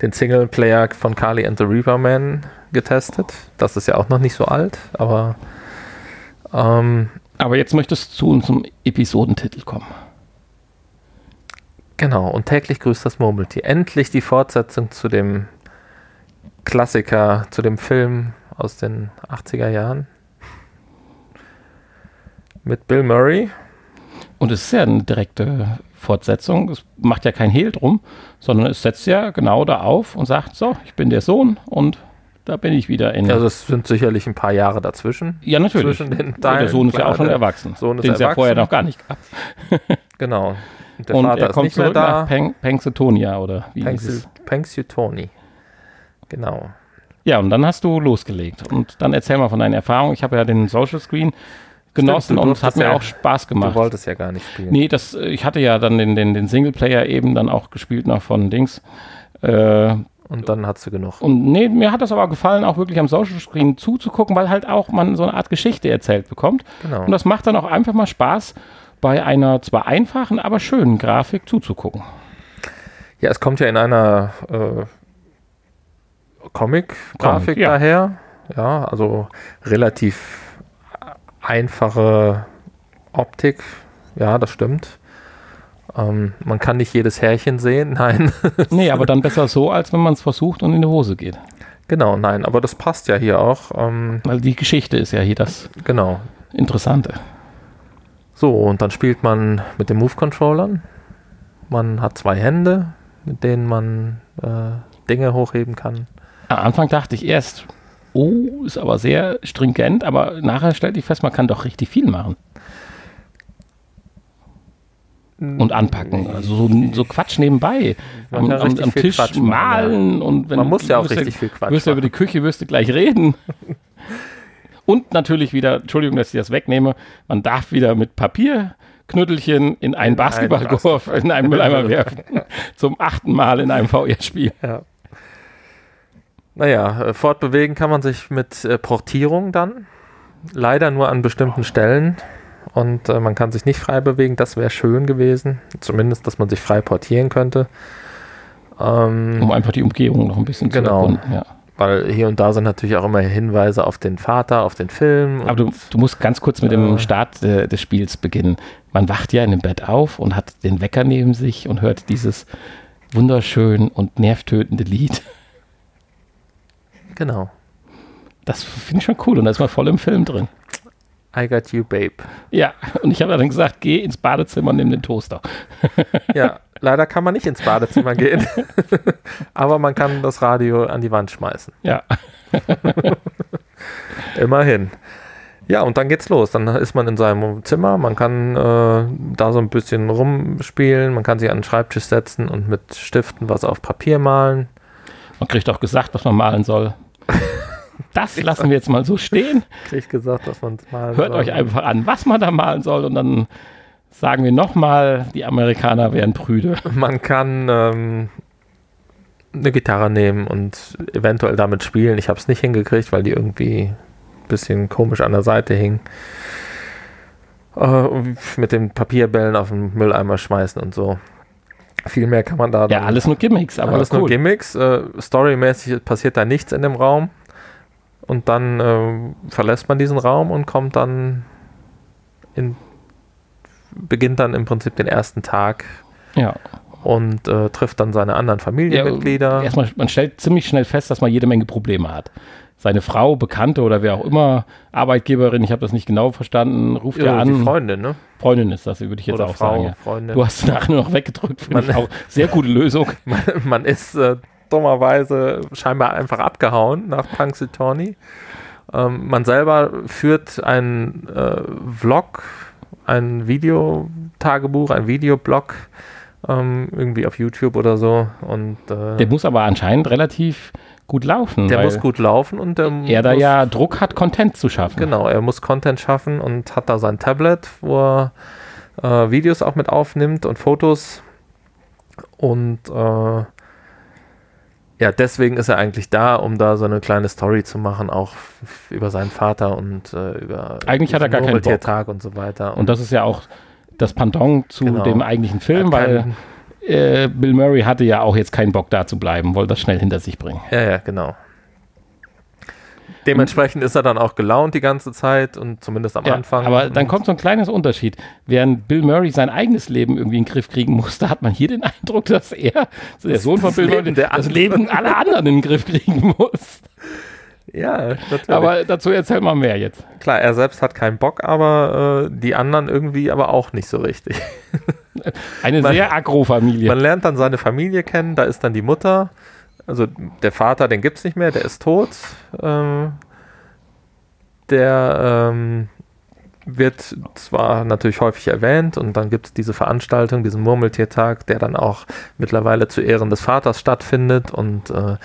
den Singleplayer von Carly and the Reaperman getestet. Das ist ja auch noch nicht so alt, aber ähm, Aber jetzt möchtest du zum Episodentitel kommen. Genau. Und täglich grüßt das Murmeltier. Endlich die Fortsetzung zu dem Klassiker, zu dem Film aus den 80er Jahren. Mit Bill Murray. Und es ist ja eine direkte Fortsetzung. Es macht ja kein Hehl drum, sondern es setzt ja genau da auf und sagt: So, ich bin der Sohn und da bin ich wieder in. Also es sind sicherlich ein paar Jahre dazwischen. ja, natürlich. zwischen den Weil der Teilen, Sohn ist ja auch schon erwachsen. Sohn ist den es ja vorher noch gar nicht gab. Genau. Und der und Vater er ist kommt nicht mehr zurück da. nach Peng oder wie es? Pennsyltoni. Genau. Ja, und dann hast du losgelegt. Und dann erzähl mal von deinen Erfahrungen. Ich habe ja den Social Screen genossen du und es hat mir ja- auch Spaß gemacht. Du wolltest ja gar nicht spielen. Nee, das, ich hatte ja dann den, den, den Singleplayer eben dann auch gespielt noch von Dings. Äh, Und dann hast du genug. und nee, mir hat das aber gefallen, auch wirklich am Social Screen zuzugucken, weil halt auch man so eine Art Geschichte erzählt bekommt. Genau. Und das macht dann auch einfach mal Spaß, bei einer zwar einfachen, aber schönen Grafik zuzugucken. Ja, es kommt ja in einer äh, Comic-Grafik Comic, ja. daher. Ja, also relativ einfache Optik. Ja, das stimmt. Ähm, man kann nicht jedes Härchen sehen. Nein. Nee, aber dann besser so, als wenn man es versucht und in die Hose geht. genau, nein. Aber das passt ja hier auch. Ähm, Weil die Geschichte ist ja hier das genau. Interessante. So, und dann spielt man mit den Move-Controllern. Man hat zwei Hände, mit denen man äh, Dinge hochheben kann. Am Anfang dachte ich erst, oh, ist aber sehr stringent, aber nachher stellte ich fest, man kann doch richtig viel machen. Und anpacken. Also so, so Quatsch nebenbei. Man Am, kann am, richtig am viel Tisch Quatsch machen, malen und wenn Man muss ja auch richtig viel Quatsch Wirst du über die Küche, wirst du gleich reden. und natürlich wieder, Entschuldigung, dass ich das wegnehme, man darf wieder mit Papierknüttelchen in einen Basketballkorb, in einen Mülleimer werfen. Zum achten Mal in einem VR-Spiel. Ja. Naja, äh, fortbewegen kann man sich mit äh, Portierung dann. Leider nur an bestimmten Stellen. Und äh, man kann sich nicht frei bewegen. Das wäre schön gewesen. Zumindest, dass man sich frei portieren könnte. Ähm, Um einfach die Umgehung noch ein bisschen Genau. zu erkunden. Ja. Weil hier und da sind natürlich auch immer Hinweise auf den Vater, auf den Film. Aber du, du musst ganz kurz mit Äh. dem Start äh, des Spiels beginnen. Man wacht ja in dem Bett auf und hat den Wecker neben sich und hört dieses wunderschön und nervtötende Lied. genau. Das finde ich schon cool und da ist man voll im Film drin. I got you, babe. Ja, und ich habe dann gesagt, geh ins Badezimmer und nimm den Toaster. Ja, leider kann man nicht ins Badezimmer gehen. Aber man kann das Radio an die Wand schmeißen. Ja, Immerhin. Ja, und dann geht's los. Dann ist man in seinem Zimmer, man kann äh, da so ein bisschen rumspielen, man kann sich an den Schreibtisch setzen und mit Stiften was auf Papier malen. man kriegt auch gesagt, was man malen soll. Das lassen wir jetzt mal so stehen. Krieg gesagt, dass man malen Hört soll. euch einfach an, was man da malen soll und dann sagen wir nochmal, die Amerikaner wären prüde. Man kann ähm, eine Gitarre nehmen und eventuell damit spielen. Ich habe es nicht hingekriegt, weil die irgendwie ein bisschen komisch an der Seite hing. Äh, mit den Papierbällen auf den Mülleimer schmeißen und so. Viel mehr kann man da Ja, alles nur Gimmicks, aber alles cool. nur Gimmicks. Äh, storymäßig passiert da nichts in dem Raum. Und dann äh, verlässt man diesen Raum und kommt dann in beginnt dann im Prinzip den ersten Tag Ja. und äh, trifft dann seine anderen Familienmitglieder. Erstmal, man stellt ziemlich schnell fest, dass man jede Menge Probleme hat. Seine Frau, Bekannte oder wer auch immer, Arbeitgeberin, ich habe das nicht genau verstanden, ruft ja, Ja, die an. Freundin, ne? Freundin ist das, würde ich jetzt Oder auch Frau, sagen. Ja. Freundin. Du hast nachher nur noch weggedrückt, finde ich auch. Sehr gute Lösung. man, man ist äh, dummerweise scheinbar einfach abgehauen nach Punxsutawney. Ähm, man selber führt einen äh, Vlog, ein Videotagebuch, ein Videoblog ähm, irgendwie auf YouTube oder so. Und, äh, Der muss aber anscheinend relativ gut laufen. der muss gut laufen und der Er da muss, ja Druck hat, Content zu schaffen. Genau, er muss Content schaffen und hat da sein Tablet, wo er äh, Videos auch mit aufnimmt und Fotos. Und äh, ja, deswegen ist er eigentlich da, um da so eine kleine Story zu machen, auch über seinen Vater und äh, über Eigentlich hat er gar keinen Bock. Und so weiter. Und das ist ja auch das Pendant zu Genau. dem eigentlichen Film, weil äh, Bill Murray hatte ja auch jetzt keinen Bock da zu bleiben, wollte das schnell hinter sich bringen. Ja, ja, genau. Dementsprechend ist er dann auch gelaunt die ganze Zeit und zumindest am Ja, Anfang. aber dann kommt so ein kleines Unterschied. Während Bill Murray sein eigenes Leben irgendwie in den Griff kriegen musste, hat man hier den Eindruck, dass er, so der Sohn von das Bill Leben Murray, der das. Leben aller anderen in den Griff kriegen muss. Ja, natürlich. Aber dazu erzähl mal mehr jetzt. Klar, er selbst hat keinen Bock, aber äh, die anderen irgendwie aber auch nicht so richtig. Eine Man- sehr Agro-Familie. Man lernt dann seine Familie kennen, da ist dann die Mutter, also der Vater, den gibt es nicht mehr, der ist tot. Ähm, der ähm, wird zwar natürlich häufig erwähnt und dann gibt es diese Veranstaltung, diesen Murmeltiertag, der dann auch mittlerweile zu Ehren des Vaters stattfindet und äh,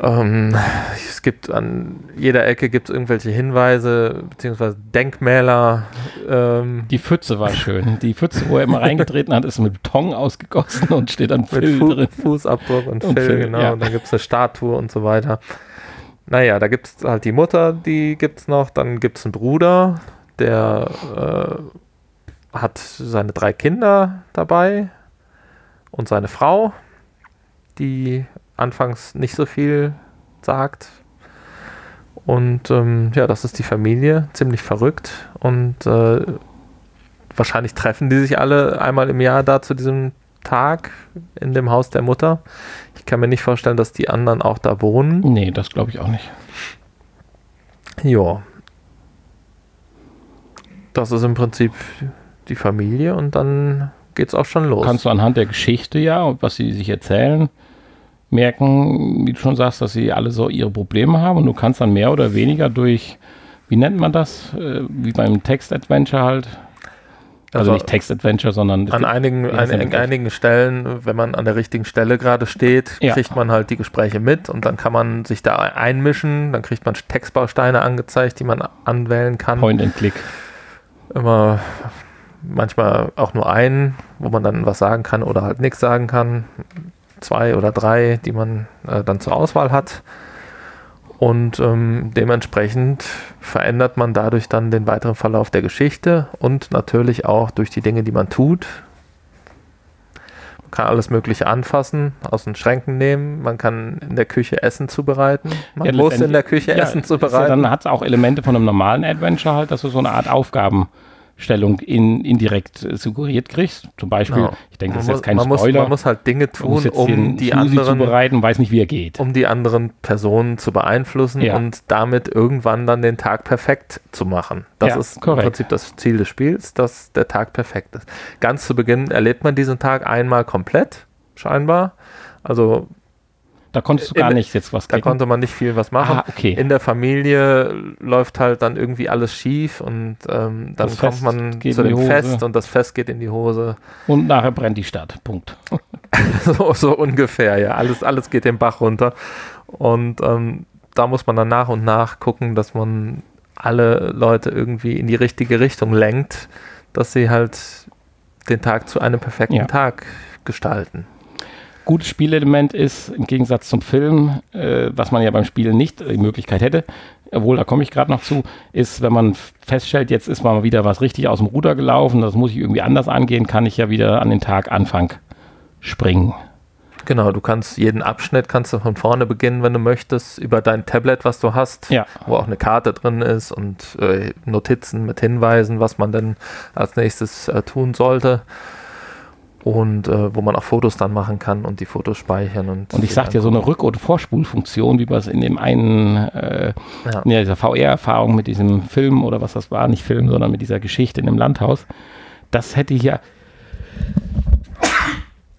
ähm, es gibt an jeder Ecke gibt es irgendwelche Hinweise beziehungsweise Denkmäler. Ähm, Die Pfütze war schön. Die Pfütze, wo er immer reingetreten hat, ist mit Beton ausgegossen und steht dann mit Phil Fu drin. Fußabdruck und, Und Phil, Phil, genau. ja. Und dann gibt es eine Statue und so weiter. Naja, da gibt es halt die Mutter, die gibt es noch. Dann gibt es einen Bruder, der äh, hat seine drei Kinder dabei und seine Frau, die anfangs nicht so viel sagt. Und ähm, ja, das ist die Familie, ziemlich verrückt. Und äh, wahrscheinlich treffen die sich alle einmal im Jahr da zu diesem Tag in dem Haus der Mutter. Ich kann mir nicht vorstellen, dass die anderen auch da wohnen. Nee, das glaube ich auch nicht. Ja. Das ist im Prinzip die Familie und dann geht's auch schon los. Kannst du anhand der Geschichte ja und was sie sich erzählen, merken, wie du schon sagst, dass sie alle so ihre Probleme haben und du kannst dann mehr oder weniger durch, wie nennt man das, äh, wie beim Text-Adventure halt, also, Also nicht Text-Adventure, sondern an einigen, an, an einigen Stellen, wenn man an der richtigen Stelle gerade steht, Ja. kriegt man halt die Gespräche mit und dann kann man sich da einmischen. Dann kriegt man Textbausteine angezeigt, die man anwählen kann. Point and Click. immer manchmal auch nur einen, wo man dann was sagen kann oder halt nichts sagen kann. Zwei oder drei, die man äh, dann zur Auswahl hat. Und ähm, dementsprechend verändert man dadurch dann den weiteren Verlauf der Geschichte und natürlich auch durch die Dinge, die man tut. Man kann alles Mögliche anfassen, aus den Schränken nehmen. Man kann in der Küche Essen zubereiten. Man Ja, muss in der Küche Ja, Essen ist ja, zubereiten. dann hat es auch Elemente von einem normalen Adventure halt, dass du so eine Art Aufgabenstellung in, indirekt äh, suggeriert kriegst. Zum Beispiel, Genau. ich denke, das ist jetzt kein muss, man, muss, Spoiler. man muss halt Dinge tun, um die Smoothie anderen zubereiten, weiß nicht, wie er geht. um die anderen Personen zu beeinflussen Ja. und damit irgendwann dann den Tag perfekt zu machen. Das Ja, ist korrekt. im Prinzip das Ziel des Spiels, dass der Tag perfekt ist. Ganz zu Beginn erlebt man diesen Tag einmal komplett, scheinbar. Also Da konntest du in- gar nicht jetzt was da klicken. konnte man nicht viel was machen. Ah, okay. In der Familie läuft halt dann irgendwie alles schief und ähm, dann Das kommt Fest man zu in dem. Fest und das Fest geht in die Hose. Und nachher brennt die Stadt. Punkt. so, so ungefähr, ja. Alles, alles geht den Bach runter. Und ähm, da muss man dann nach und nach gucken, dass man alle Leute irgendwie in die richtige Richtung lenkt, dass sie halt den Tag zu einem perfekten Ja. Tag gestalten. Gutes Spielelement ist im Gegensatz zum Film, äh, was man ja beim Spielen nicht die Möglichkeit hätte, obwohl da komme ich gerade noch zu, ist, wenn man feststellt, jetzt ist mal wieder was richtig aus dem Ruder gelaufen, das muss ich irgendwie anders angehen, kann ich ja wieder an den Tag Anfang springen. Genau, du kannst jeden Abschnitt kannst du von vorne beginnen, wenn du möchtest, über dein Tablet, was du hast, Ja. wo auch eine Karte drin ist und äh, Notizen mit Hinweisen, was man denn als nächstes äh, tun sollte. Und äh, wo man auch Fotos dann machen kann und die Fotos speichern. Und, Und ich sagte ja, so eine Rück- oder Vorspulfunktion, wie wir es in dem einen, äh, Ja. in dieser VR-Erfahrung mit diesem Film oder was das war, nicht Film, sondern mit dieser Geschichte in dem Landhaus, das hätte hier.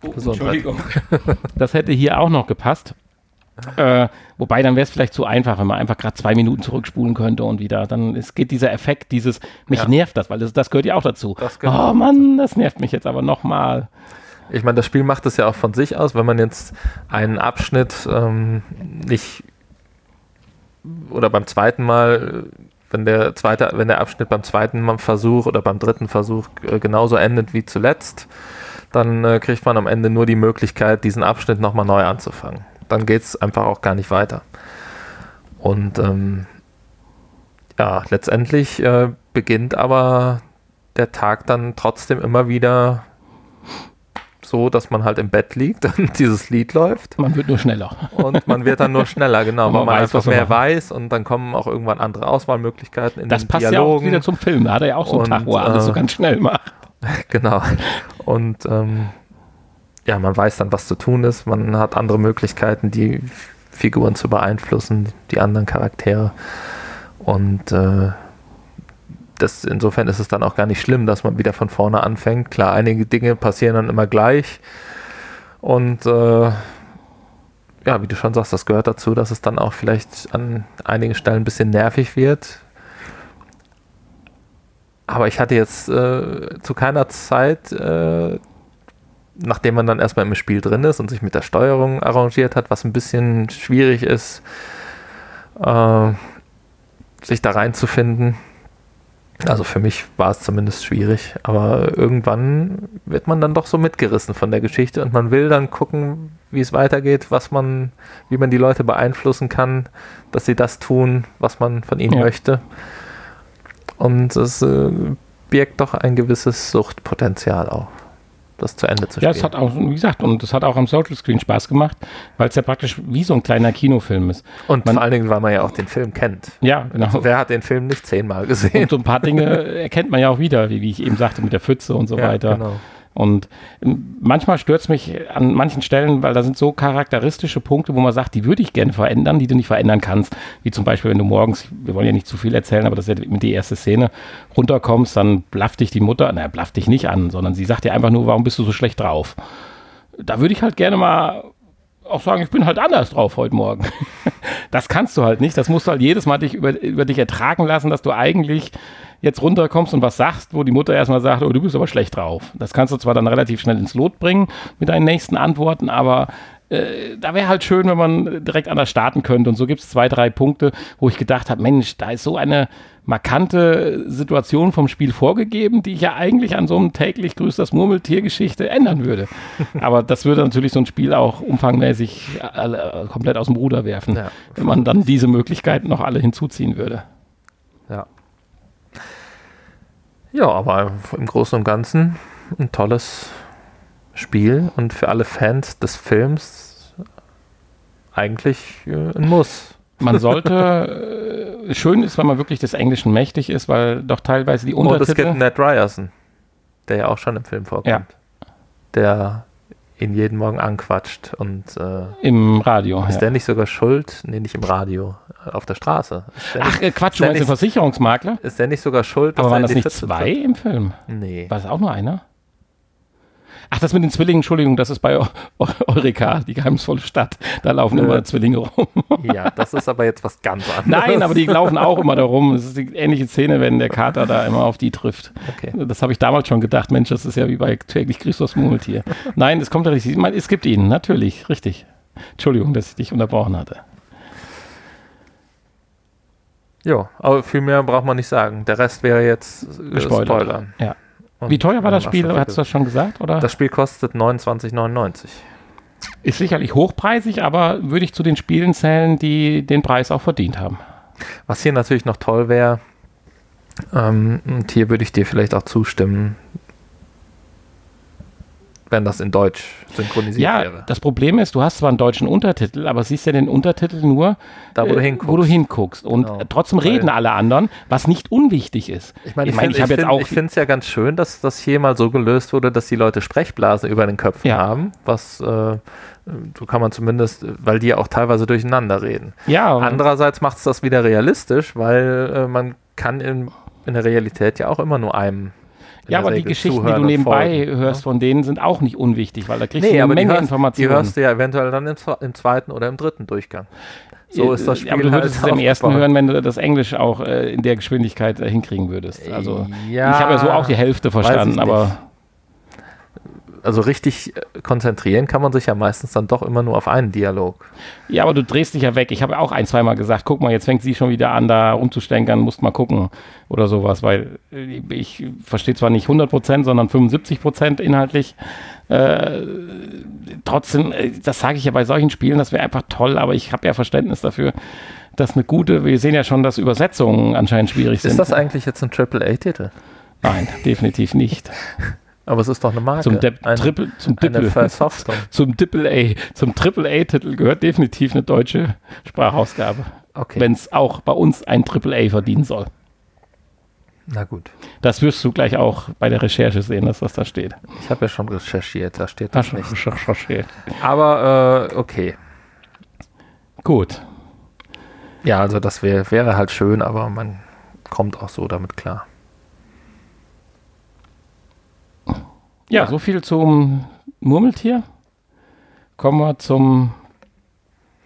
Oh. Entschuldigung. Das hätte hier auch noch gepasst. Äh, wobei, dann wäre es vielleicht zu einfach, wenn man einfach gerade zwei Minuten zurückspulen könnte und wieder. Dann es geht dieser Effekt, dieses, mich Ja. nervt das, weil das, das gehört ja auch dazu. Oh Mann, das nervt mich jetzt aber nochmal. Ich meine, das Spiel macht es ja auch von sich aus, wenn man jetzt einen Abschnitt ähm, nicht oder beim zweiten Mal, wenn der zweite, wenn der Abschnitt beim zweiten Versuch oder beim dritten Versuch äh, genauso endet wie zuletzt, dann äh, kriegt man am Ende nur die Möglichkeit, diesen Abschnitt nochmal neu anzufangen. Dann geht es einfach auch gar nicht weiter. Und ähm, ja, letztendlich äh, beginnt aber der Tag dann trotzdem immer wieder so, dass man halt im Bett liegt und dieses Lied läuft Man wird nur schneller. und man wird dann nur schneller, genau, Und weil man man weiß, einfach was man mehr weiß und dann kommen auch irgendwann andere Auswahlmöglichkeiten in Das den passt ja auch Dialogen. wieder zum Film. Da hat er ja auch so einen Und, Tag, wo er alles so äh, ganz schnell macht. Genau. Und ähm, ja, man weiß dann, was zu tun ist. Man hat andere Möglichkeiten, die Figuren zu beeinflussen, die anderen Charaktere. Und äh, das, insofern ist es dann auch gar nicht schlimm, dass man wieder von vorne anfängt. Klar, einige Dinge passieren dann immer gleich. Und äh, ja, wie du schon sagst, das gehört dazu, dass es dann auch vielleicht an einigen Stellen ein bisschen nervig wird. Aber ich hatte jetzt äh, zu keiner Zeit, äh, nachdem man dann erstmal im Spiel drin ist und sich mit der Steuerung arrangiert hat, was ein bisschen schwierig ist, äh, sich da reinzufinden. Also für mich war es zumindest schwierig, aber irgendwann wird man dann doch so mitgerissen von der Geschichte und man will dann gucken, wie es weitergeht, was man, wie man die Leute beeinflussen kann, dass sie das tun, was man von ihnen Ja. möchte. Und es äh, birgt doch ein gewisses Suchtpotenzial auch, das zu Ende zu Ja, spielen. es hat auch, wie gesagt, und es hat auch am Social Screen Spaß gemacht, weil es ja praktisch wie so ein kleiner Kinofilm ist. und man- vor allen Dingen, weil man ja auch den Film kennt. Ja, genau. Wer hat den Film nicht zehnmal gesehen? Und so ein paar Dinge erkennt man ja auch wieder, wie, wie ich eben sagte, mit der Pfütze und so Ja, weiter. genau. Und manchmal stört es mich an manchen Stellen, weil da sind so charakteristische Punkte, wo man sagt, die würde ich gerne verändern, die du nicht verändern kannst. Wie zum Beispiel, wenn du morgens, wir wollen ja nicht zu viel erzählen, aber das ist ja die erste Szene, runterkommst, dann blafft dich die Mutter, naja, blafft dich nicht an, sondern sie sagt dir einfach nur, warum bist du so schlecht drauf? Da würde ich halt gerne mal auch sagen, ich bin halt anders drauf heute Morgen. Das kannst du halt nicht. Das musst du halt jedes Mal dich über, über dich ertragen lassen, dass du eigentlich jetzt runterkommst und was sagst, wo die Mutter erstmal sagt, oh, du bist aber schlecht drauf. Das kannst du zwar dann relativ schnell ins Lot bringen mit deinen nächsten Antworten, aber äh, da wäre halt schön, wenn man direkt anders starten könnte. Und so gibt es zwei, drei Punkte, wo ich gedacht habe, Mensch, da ist so eine markante Situation vom Spiel vorgegeben, die ich ja eigentlich an so einem täglich grüßt das Murmeltier-Geschichte ändern würde. Aber das würde natürlich so ein Spiel auch umfangmäßig alle, komplett aus dem Ruder werfen, Ja. wenn man dann diese Möglichkeiten noch alle hinzuziehen würde. Ja. Ja, aber im Großen und Ganzen ein tolles Spiel und für alle Fans des Films eigentlich äh, ein Muss. Man sollte, äh, schön ist, wenn man wirklich des Englischen mächtig ist, weil doch teilweise die Und es gibt Untertitel, Ned Ryerson, der ja auch schon im Film vorkommt. Ja. Der ihn jeden Morgen anquatscht und äh, im Radio. ist Ja. der nicht sogar schuld? Nee, nicht im Radio, auf der Straße. Ach, nicht, äh, Quatsch, du meinst den Versicherungsmakler? ist der nicht sogar schuld? Aber er waren das nicht Pfütze zwei im Film? Nee. War es auch nur einer? Ach, das mit den Zwillingen, Entschuldigung, das ist bei Eu- Eu- Eureka, die geheimnisvolle Stadt. Da laufen Äh. immer Zwillinge rum. Ja, das ist aber jetzt was ganz anderes. Nein, aber die laufen auch immer da rum. Das ist die ähnliche Szene, wenn der Kater da immer auf die trifft. Okay. Das habe ich damals schon gedacht. Mensch, das ist ja wie bei täglich Christus Murmeltier. Nein, es kommt ja richtig. Ich meine, es gibt ihn, natürlich, richtig. Entschuldigung, dass ich dich unterbrochen hatte. Ja, aber viel mehr braucht man nicht sagen. Der Rest wäre jetzt äh. Spoilern. Ja. Und Wie teuer war das Spiel? Hast du das schon gesagt? Oder? Das Spiel kostet 29,99. ist sicherlich hochpreisig, aber würde ich zu den Spielen zählen, die den Preis auch verdient haben. Was hier natürlich noch toll wäre, ähm, und hier würde ich dir vielleicht auch zustimmen, wenn das in Deutsch synchronisiert Ja, wäre. das Problem ist, du hast zwar einen deutschen Untertitel, aber siehst ja den Untertitel nur, Da, wo du äh, hinguckst. wo du hinguckst. Und Genau. trotzdem Weil- reden alle anderen, was nicht unwichtig ist. Ich meine, ich, Ich find- ich find- Ich finde es ja ganz schön, dass das hier mal so gelöst wurde, dass die Leute Sprechblasen über den Köpfen Ja. haben. Was, äh, so kann man zumindest, weil die ja auch teilweise durcheinander reden. Ja, Andererseits macht es das wieder realistisch, weil äh, man kann in, in der Realität ja auch immer nur einem Ja, aber die Geschichten, die du nebenbei folgen, hörst ja? von denen, sind auch nicht unwichtig, weil da kriegst nee, du eine Menge hörst, Informationen. Die hörst du ja eventuell dann im, im, zweiten oder im dritten Durchgang. So ist das Spiel. Aber du würdest halt es im ersten hören, wenn du das Englisch auch äh, in der Geschwindigkeit äh, hinkriegen würdest. Also ja, ich habe ja so auch die Hälfte verstanden, aber also richtig äh, konzentrieren kann man sich ja meistens dann doch immer nur auf einen Dialog. Ja, aber du drehst dich ja weg. Ich habe auch ein, zweimal gesagt, guck mal, jetzt fängt sie schon wieder an, da rumzustänkern, musst mal gucken oder sowas, weil äh, ich verstehe zwar nicht 100 Prozent, sondern 75 Prozent inhaltlich. Äh, trotzdem, äh, das sage ich ja bei solchen Spielen, das wäre einfach toll, aber ich habe ja Verständnis dafür, dass eine gute, wir sehen ja schon, dass Übersetzungen anscheinend schwierig sind. Ist das eigentlich jetzt ein AAA-Titel? Nein, definitiv nicht. Aber es ist doch eine Marke. Zum, De ein, Triple, zum Dippel, zum Triple A, zum Triple A-Titel gehört definitiv eine deutsche Sprachausgabe. Okay. Wenn es auch bei uns ein Triple A verdienen soll. Na gut. Das wirst du gleich auch bei der Recherche sehen, dass das da steht. Ich habe ja schon recherchiert, da steht das Ach, nicht. Recherchiert. Aber äh, okay. Gut. Ja, also das wär, wäre halt schön, aber man kommt auch so damit klar. Ja, so viel zum Murmeltier. Kommen wir zum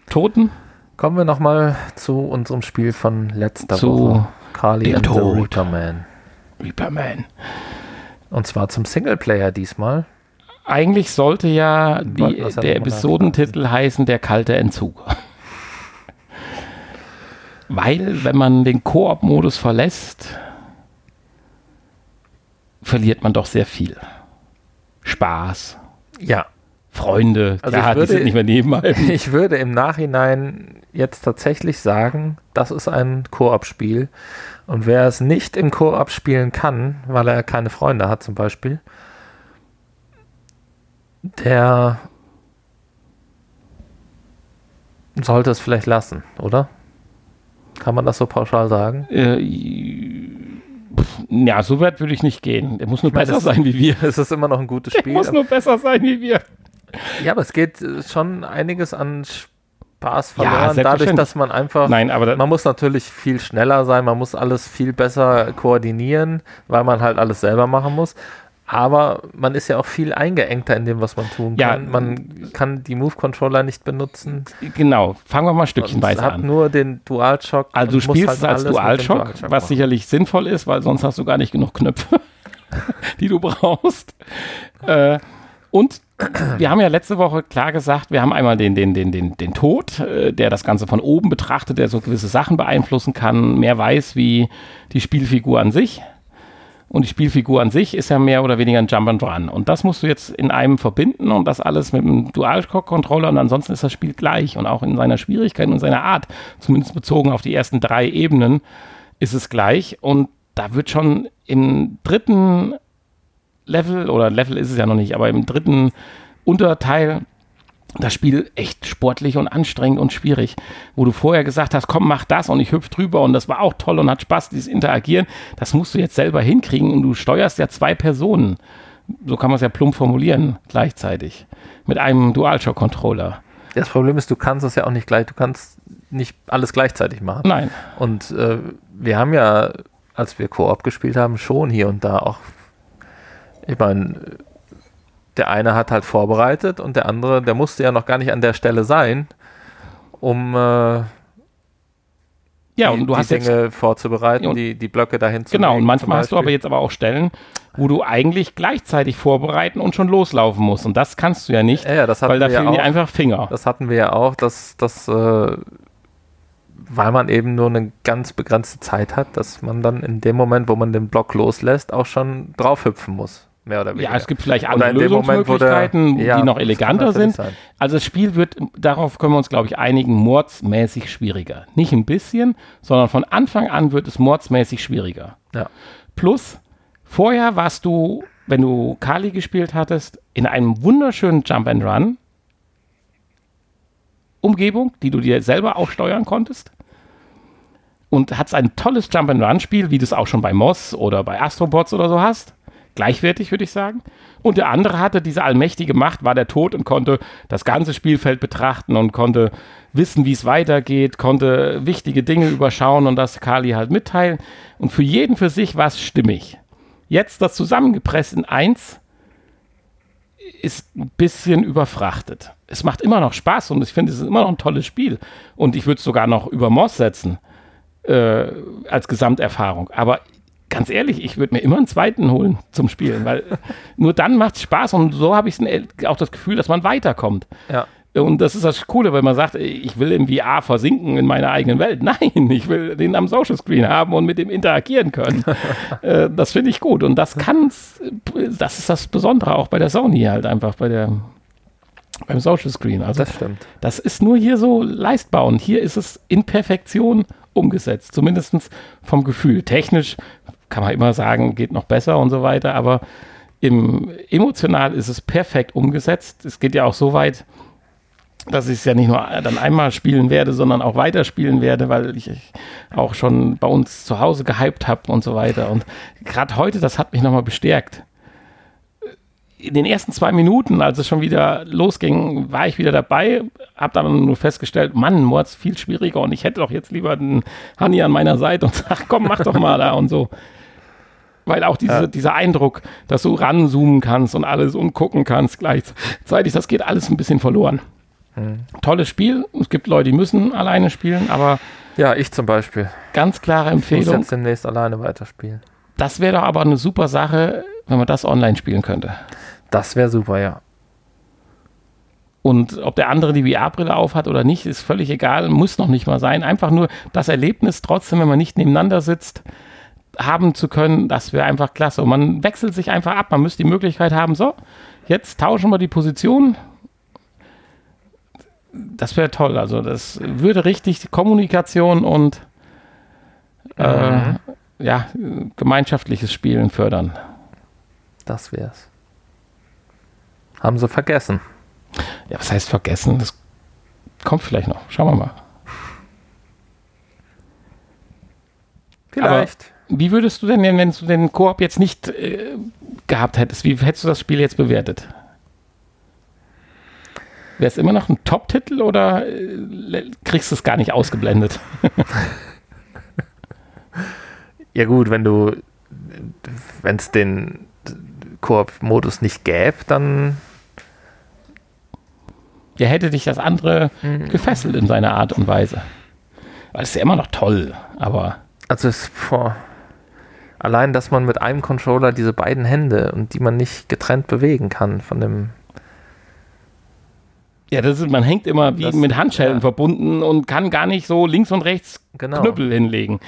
Toten. Kommen wir nochmal zu unserem Spiel von letzter zu Woche. Carly and Tod. the Reaperman. Reaperman. Und zwar zum Singleplayer diesmal. Eigentlich sollte ja die, der Episodentitel heißen Der kalte Entzug. Weil, wenn man den Koop-Modus verlässt, verliert man doch sehr viel. Spaß. Ja. Freunde, also ja, würde, die sind nicht mehr neben einem. Ich würde im Nachhinein jetzt tatsächlich sagen, das ist ein Koop-Spiel. Und wer es nicht im Koop spielen kann, weil er keine Freunde hat zum Beispiel, der sollte es vielleicht lassen, oder? Kann man das so pauschal sagen? Äh, ja, so weit würde ich nicht gehen. Der muss nur meine, besser sein wie wir. Es ist immer noch ein gutes Spiel. Der muss nur besser sein wie wir. Ja, aber es geht äh, schon einiges an Spaß verloren, ja, dadurch, dass man einfach, Nein, aber man muss natürlich viel schneller sein, man muss alles viel besser koordinieren, weil man halt alles selber machen muss. Aber man ist ja auch viel eingeengter in dem, was man tun kann. Ja, man kann die Move-Controller nicht benutzen. Genau, fangen wir mal stückchenweise an. hat nur den DualShock. Also du spielst halt es als DualShock, DualShock was machen. sicherlich sinnvoll ist, weil sonst hast du gar nicht genug Knöpfe, die du brauchst. Äh, und wir haben ja letzte Woche klar gesagt, wir haben einmal den, den, den, den, den Tod, äh, der das Ganze von oben betrachtet, der so gewisse Sachen beeinflussen kann, mehr weiß wie die Spielfigur an sich. Und die Spielfigur an sich ist ja mehr oder weniger ein Jump and Run. Und das musst du jetzt in einem verbinden und das alles mit einem Dual-Controller und ansonsten ist das Spiel gleich und auch in seiner Schwierigkeit und seiner Art, zumindest bezogen auf die ersten drei Ebenen, ist es gleich. Und da wird schon im dritten Level, oder Level ist es ja noch nicht, aber im dritten Unterteil das Spiel echt sportlich und anstrengend und schwierig, wo du vorher gesagt hast, komm, mach das und ich hüpf drüber und das war auch toll und hat Spaß, dieses Interagieren, das musst du jetzt selber hinkriegen und du steuerst ja zwei Personen, so kann man es ja plump formulieren, gleichzeitig, mit einem DualShock-Controller. Das Problem ist, du kannst es ja auch nicht gleich, du kannst nicht alles gleichzeitig machen. Nein. Und äh, wir haben ja, als wir Koop gespielt haben, schon hier und da auch, ich meine, der eine hat halt vorbereitet und der andere, der musste ja noch gar nicht an der Stelle sein, um äh, ja, und du die hast Dinge jetzt, vorzubereiten, ja, die, die Blöcke dahin zu Genau, und manchmal hast du aber jetzt aber auch Stellen, wo du eigentlich gleichzeitig vorbereiten und schon loslaufen musst. Und das kannst du ja nicht, ja, ja, weil da fehlen ja dir einfach Finger. Das hatten wir ja auch, dass, dass äh, weil man eben nur eine ganz begrenzte Zeit hat, dass man dann in dem Moment, wo man den Block loslässt, auch schon draufhüpfen muss mehr oder weniger. Ja, es gibt vielleicht andere Lösungsmöglichkeiten, Moment, der, die noch eleganter sind. Sein. Also das Spiel wird, darauf können wir uns, glaube ich, einigen, mordsmäßig schwieriger. Nicht ein bisschen, sondern von Anfang an wird es mordsmäßig schwieriger. Ja. Plus, vorher warst du, wenn du Kali gespielt hattest, in einem wunderschönen Jump and Run Umgebung, die du dir selber auch steuern konntest. Und hat ein tolles Jump and Run Spiel, wie du es auch schon bei Moss oder bei Astrobots oder so hast gleichwertig, würde ich sagen. Und der andere hatte diese allmächtige Macht, war der Tod und konnte das ganze Spielfeld betrachten und konnte wissen, wie es weitergeht, konnte wichtige Dinge überschauen und das Kali halt mitteilen. Und für jeden für sich war es stimmig. Jetzt das zusammengepresst in eins ist ein bisschen überfrachtet. Es macht immer noch Spaß und ich finde, es ist immer noch ein tolles Spiel. Und ich würde es sogar noch über Moss setzen äh, als Gesamterfahrung. Aber ganz ehrlich, ich würde mir immer einen zweiten holen zum Spielen, weil nur dann macht es Spaß und so habe ich auch das Gefühl, dass man weiterkommt. Ja. Und das ist das Coole, wenn man sagt, ich will im VR versinken in meiner eigenen Welt. Nein, ich will den am Social Screen haben und mit dem interagieren können. äh, das finde ich gut. Und das kann, das ist das Besondere auch bei der Sony halt einfach, bei der, beim Social Screen. Also, das stimmt. Das ist nur hier so leistbar und hier ist es in Perfektion umgesetzt. Zumindest vom Gefühl. Technisch kann man immer sagen, geht noch besser und so weiter, aber im, emotional ist es perfekt umgesetzt. Es geht ja auch so weit, dass ich es ja nicht nur dann einmal spielen werde, sondern auch weiterspielen werde, weil ich auch schon bei uns zu Hause gehypt habe und so weiter. Und gerade heute, das hat mich nochmal bestärkt. In den ersten zwei Minuten, als es schon wieder losging, war ich wieder dabei, habe dann nur festgestellt, Mann, Mords viel schwieriger und ich hätte doch jetzt lieber den Hanni an meiner Seite und sag, komm, mach doch mal da und so. Weil auch diese, ja. dieser Eindruck, dass du ranzoomen kannst und alles und gucken kannst gleichzeitig, das geht alles ein bisschen verloren. Mhm. Tolles Spiel. Es gibt Leute, die müssen alleine spielen, aber. Ja, ich zum Beispiel. Ganz klare Empfehlung. Ich muss jetzt demnächst alleine weiterspielen. Das wäre doch aber eine super Sache, wenn man das online spielen könnte. Das wäre super, ja. Und ob der andere die VR-Brille aufhat oder nicht, ist völlig egal, muss noch nicht mal sein. Einfach nur das Erlebnis trotzdem, wenn man nicht nebeneinander sitzt, haben zu können, das wäre einfach klasse. Und man wechselt sich einfach ab. Man müsste die Möglichkeit haben, so, jetzt tauschen wir die Position, das wäre toll. Also das würde richtig Kommunikation und äh, mhm. ja, gemeinschaftliches Spielen fördern. Das wär's. Haben sie vergessen. Ja, was heißt vergessen? Das kommt vielleicht noch. Schauen wir mal. Vielleicht. Aber wie würdest du denn, wenn du den Koop jetzt nicht äh, gehabt hättest, wie hättest du das Spiel jetzt bewertet? Wäre es immer noch ein Top-Titel oder äh, kriegst du es gar nicht ausgeblendet? ja gut, wenn du, wenn es den Koop-Modus nicht gäbe, dann ja, hätte dich das andere mhm. gefesselt in seiner Art und Weise. Weil es ist ja immer noch toll, aber. Also es vor. Allein, dass man mit einem Controller diese beiden Hände und die man nicht getrennt bewegen kann von dem ja, das ist, man hängt immer wie das, mit Handschellen ja. verbunden und kann gar nicht so links und rechts genau. Knüppel hinlegen.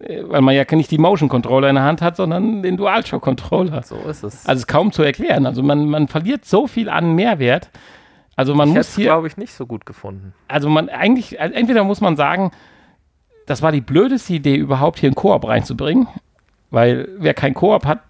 Äh, weil man ja nicht die Motion Controller in der Hand hat, sondern den DualShock Controller. So ist es. Also ist kaum zu erklären. Also man, man verliert so viel an Mehrwert. Also man ich muss hier. glaube ich, nicht so gut gefunden. Also man eigentlich, also entweder muss man sagen, das war die blödeste Idee, überhaupt hier einen Koop reinzubringen. Weil wer kein Koop hat,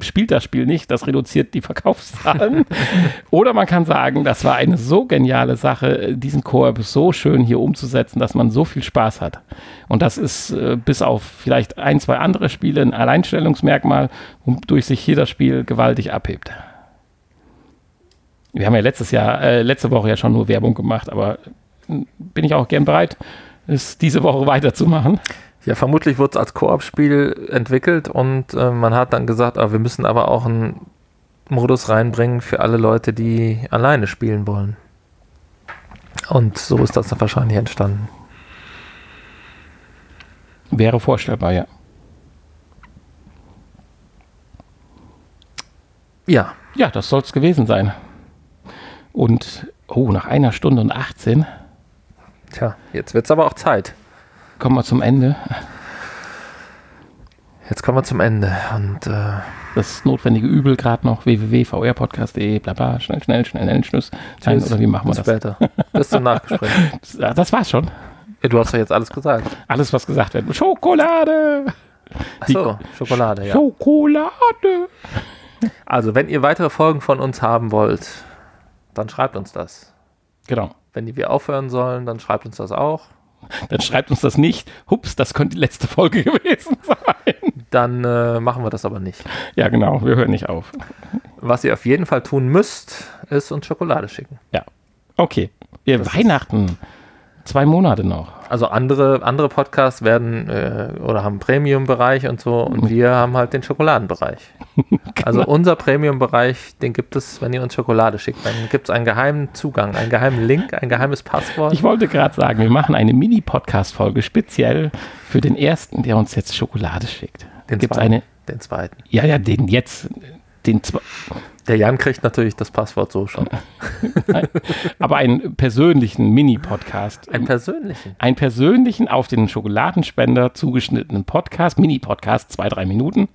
spielt das Spiel nicht, das reduziert die Verkaufszahlen. Oder man kann sagen, das war eine so geniale Sache, diesen Koop so schön hier umzusetzen, dass man so viel Spaß hat. Und das ist äh, bis auf vielleicht ein, zwei andere Spiele ein Alleinstellungsmerkmal, wodurch sich hier das Spiel gewaltig abhebt. Wir haben ja letztes Jahr, äh, letzte Woche ja schon nur Werbung gemacht, aber äh, bin ich auch gern bereit, es diese Woche weiterzumachen. Ja, vermutlich wurde es als Koop-Spiel entwickelt und äh, man hat dann gesagt, ah, wir müssen aber auch einen Modus reinbringen für alle Leute, die alleine spielen wollen. Und so ist das dann wahrscheinlich entstanden. Wäre vorstellbar, ja. Ja. Ja, das soll es gewesen sein. Und, oh, nach einer Stunde und 18. Tja, jetzt wird es aber auch Zeit kommen wir zum Ende. Jetzt kommen wir zum Ende und äh das notwendige Übel gerade noch www.vrpodcast.de bla bla schnell schnell schnell schnell Schluss sein oder wie machen wir das? Später. Bis zum Nachgespräch. Das, das war's schon. Du hast ja jetzt alles gesagt. Alles was gesagt wird. Schokolade. Achso, Schokolade, ja. Schokolade. Also, wenn ihr weitere Folgen von uns haben wollt, dann schreibt uns das. Genau. Wenn wir aufhören sollen, dann schreibt uns das auch dann schreibt uns das nicht. Hups, das könnte die letzte Folge gewesen sein. Dann äh, machen wir das aber nicht. Ja, genau, wir hören nicht auf. Was ihr auf jeden Fall tun müsst, ist uns Schokolade schicken. Ja. Okay. Ja, Weihnachten. Zwei Monate noch. Also andere, andere Podcasts werden äh, oder haben Premium-Bereich und so und wir haben halt den Schokoladenbereich. Also unser Premium-Bereich, den gibt es, wenn ihr uns Schokolade schickt. Dann gibt es einen geheimen Zugang, einen geheimen Link, ein geheimes Passwort. Ich wollte gerade sagen, wir machen eine Mini-Podcast-Folge speziell für den ersten, der uns jetzt Schokolade schickt. den, Gibt's zweiten, eine, den zweiten. ja, ja, den jetzt, den zwe- Der Jan kriegt natürlich das Passwort so schon. aber einen persönlichen Mini-Podcast. Einen persönlichen. einen persönlichen auf den Schokoladenspender zugeschnittenen Podcast, Mini-Podcast, zwei, drei Minuten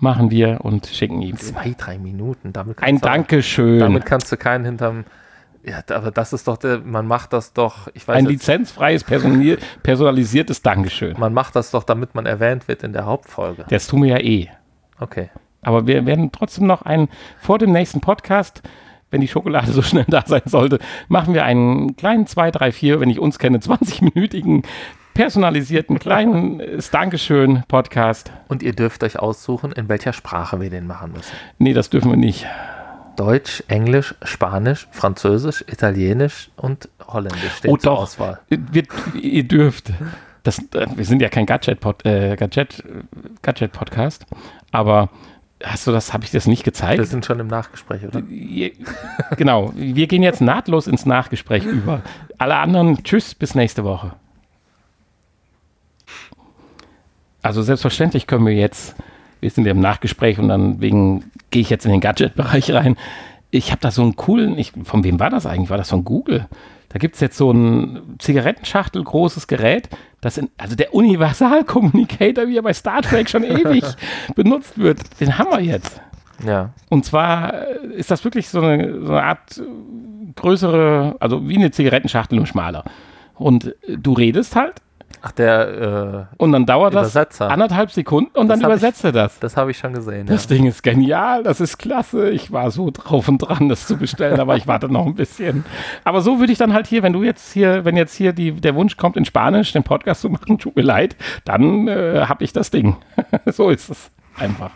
machen wir und schicken ihm. Zwei, drei Minuten. Damit Ein kannst du- Dankeschön. Damit kannst du keinen hinterm. Ja, aber das ist doch der, man macht das doch, ich weiß ein jetzt, lizenzfreies, personalisiertes Dankeschön. man macht das doch, damit man erwähnt wird in der Hauptfolge. Das tun wir ja eh. Okay. Aber wir werden trotzdem noch einen, vor dem nächsten Podcast, wenn die Schokolade so schnell da sein sollte, machen wir einen kleinen 2, 3, 4, wenn ich uns kenne, 20-minütigen personalisierten kleinen äh, Dankeschön-Podcast. Und ihr dürft euch aussuchen, in welcher Sprache wir den machen müssen. Nee, das dürfen wir nicht. Deutsch, Englisch, Spanisch, Französisch, Italienisch und Holländisch stehen Oh, zur doch. Auswahl. Wir, ihr dürft. Das, äh, wir sind ja kein Gadget-Pod, äh, Gadget, äh, Gadget-Podcast, aber hast du das, habe ich das nicht Wir gezeigt? sind schon im Nachgespräch, oder? Genau, wir gehen jetzt nahtlos ins Nachgespräch über. Alle anderen, tschüss, bis nächste Woche. Also selbstverständlich können wir jetzt, wir sind ja im Nachgespräch und dann wegen gehe ich jetzt in den Gadget-Bereich rein. Ich habe da so einen coolen, ich, von wem war das eigentlich? War das von Google? Da gibt es jetzt so ein Zigarettenschachtel, großes Gerät, das in, also der Universal-Communicator, wie er bei Star Trek schon ewig benutzt wird, den haben wir jetzt. Ja. Und zwar äh, ist das wirklich so eine, so eine Art äh, größere, also wie eine Zigarettenschachtel, nur schmaler. Und äh, du redest halt Ach, der, äh, und dann dauert das Übersetzer. anderthalb Sekunden und Das dann hab ich- übersetzt er das. das habe ich schon gesehen. Ja. Das Ding ist genial, das ist klasse. Ich war so drauf und dran, das zu bestellen, aber ich warte noch ein bisschen. Aber so würde ich dann halt hier, wenn du jetzt hier, wenn jetzt hier die, der Wunsch kommt, in Spanisch den Podcast zu machen, tut mir leid, dann äh, habe ich das Ding. so ist es einfach.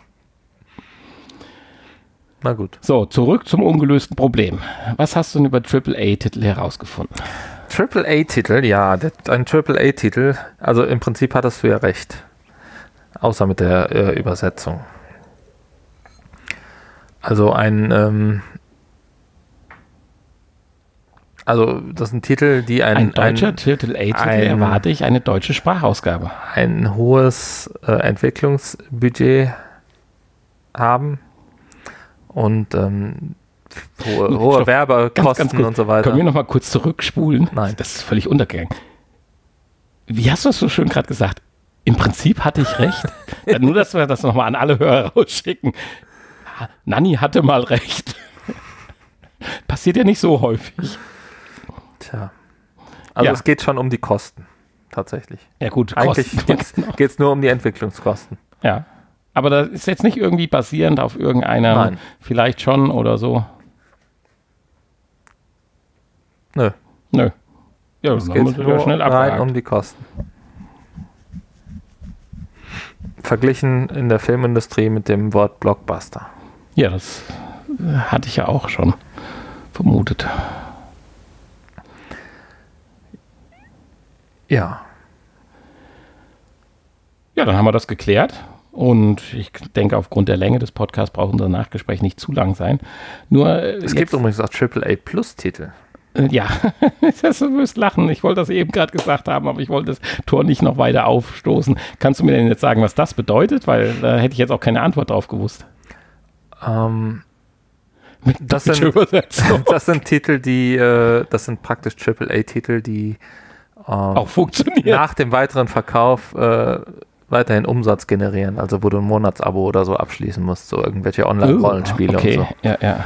Na gut. So, zurück zum ungelösten Problem. Was hast du denn über AAA-Titel herausgefunden? Triple-A-Titel, ja, der, ein Triple-A-Titel. Also im Prinzip hattest du ja recht. Außer mit der äh, Übersetzung. Also ein, ähm, also das sind Titel, die ein, Ein deutscher ein- erwarte ich eine deutsche Sprachausgabe. ein, ein hohes äh, Entwicklungsbudget haben und ähm, hohe, hohe Stopp. Werbekosten Ganz, ganz und so weiter. Können wir noch mal kurz zurückspulen? Nein. Das ist völlig untergegangen. Wie hast du das so schön gerade gesagt? Im Prinzip hatte ich recht. nur, dass wir das nochmal an alle Hörer rausschicken. Nanni hatte mal recht. Passiert ja nicht so häufig. Tja. Also Ja. es geht schon um die Kosten, tatsächlich. Ja gut, Eigentlich geht es nur um die Entwicklungskosten. Ja. Aber das ist jetzt nicht irgendwie basierend auf irgendeiner, Nein. vielleicht schon oder so. Nö, Nö. Ja, es geht nur schnell rein abgehakt. um die Kosten. Verglichen in der Filmindustrie mit dem Wort Blockbuster. Ja, das hatte ich ja auch schon vermutet. Ja. Ja, dann haben wir das geklärt. Und ich denke, aufgrund der Länge des Podcasts braucht unser Nachgespräch nicht zu lang sein. Nur, äh, Es gibt übrigens auch AAA Plus Titel. Äh, ja, das, du wirst lachen. Ich wollte das eben gerade gesagt haben, aber ich wollte das Tor nicht noch weiter aufstoßen. Kannst du mir denn jetzt sagen, was das bedeutet? Weil da hätte ich jetzt auch keine Antwort drauf gewusst. Ähm, Das sind- das sind Titel, die, äh, das sind praktisch AAA Titel, die ähm, auch funktioniert. nach dem weiteren Verkauf äh, weiterhin Umsatz generieren, also wo du ein Monatsabo oder so abschließen musst, so irgendwelche Online-Rollenspiele Oh, okay. und ja, ja.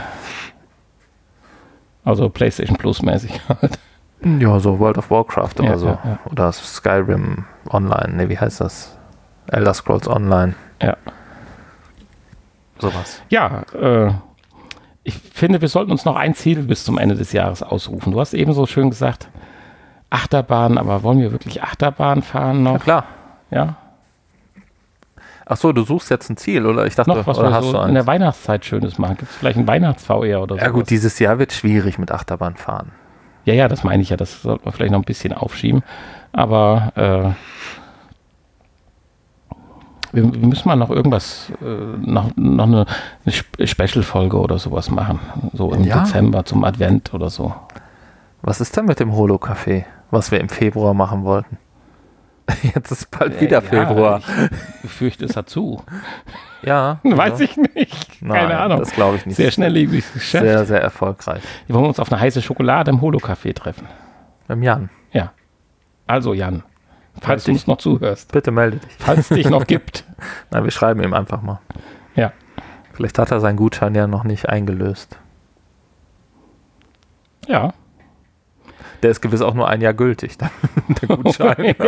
Also PlayStation Plus mäßig. so. Ja, so World of Warcraft Ja, oder so. ja, ja. Oder Skyrim Online, ne, wie heißt das? Elder Scrolls Online. Ja. Sowas. Ja, äh, ich finde, wir sollten uns noch ein Ziel bis zum Ende des Jahres ausrufen. Du hast eben so schön gesagt, Achterbahn, aber wollen wir wirklich Achterbahn fahren Na noch? klar. Ja, Ach so, du suchst jetzt ein Ziel, oder? Ich dachte, noch was oder wir hast du so in eins? der Weihnachtszeit Schönes machen. Gibt es vielleicht ein Weihnachts-VR oder so? Ja gut, dieses Jahr wird schwierig mit Achterbahn fahren. Ja, ja, das meine ich ja. Das sollte man vielleicht noch ein bisschen aufschieben. Aber äh, wir, wir müssen mal noch irgendwas, äh, noch, noch eine, eine Spe- Special-Folge oder sowas machen. So im Ja. Dezember zum Advent oder so. Was ist denn mit dem Holo-Café, was wir im Februar machen wollten? Jetzt ist bald wieder Ja, Februar. Ich befürchte, es hat zu. Ja. Weiß ich nicht. Nein, Keine Ahnung. Das glaube ich nicht. Sehr schnelllebiges Geschäft. Sehr, sehr erfolgreich. Wir wollen uns auf eine heiße Schokolade im Holo-Café treffen. Beim Jan. Ja. Also, Jan, falls du Meld uns noch zuhörst, Bitte melde dich. falls es dich noch gibt. Nein, wir schreiben ihm einfach mal. Ja. Vielleicht hat er seinen Gutschein ja noch nicht eingelöst. Ja. Der ist gewiss auch nur ein Jahr gültig, der Gutschein.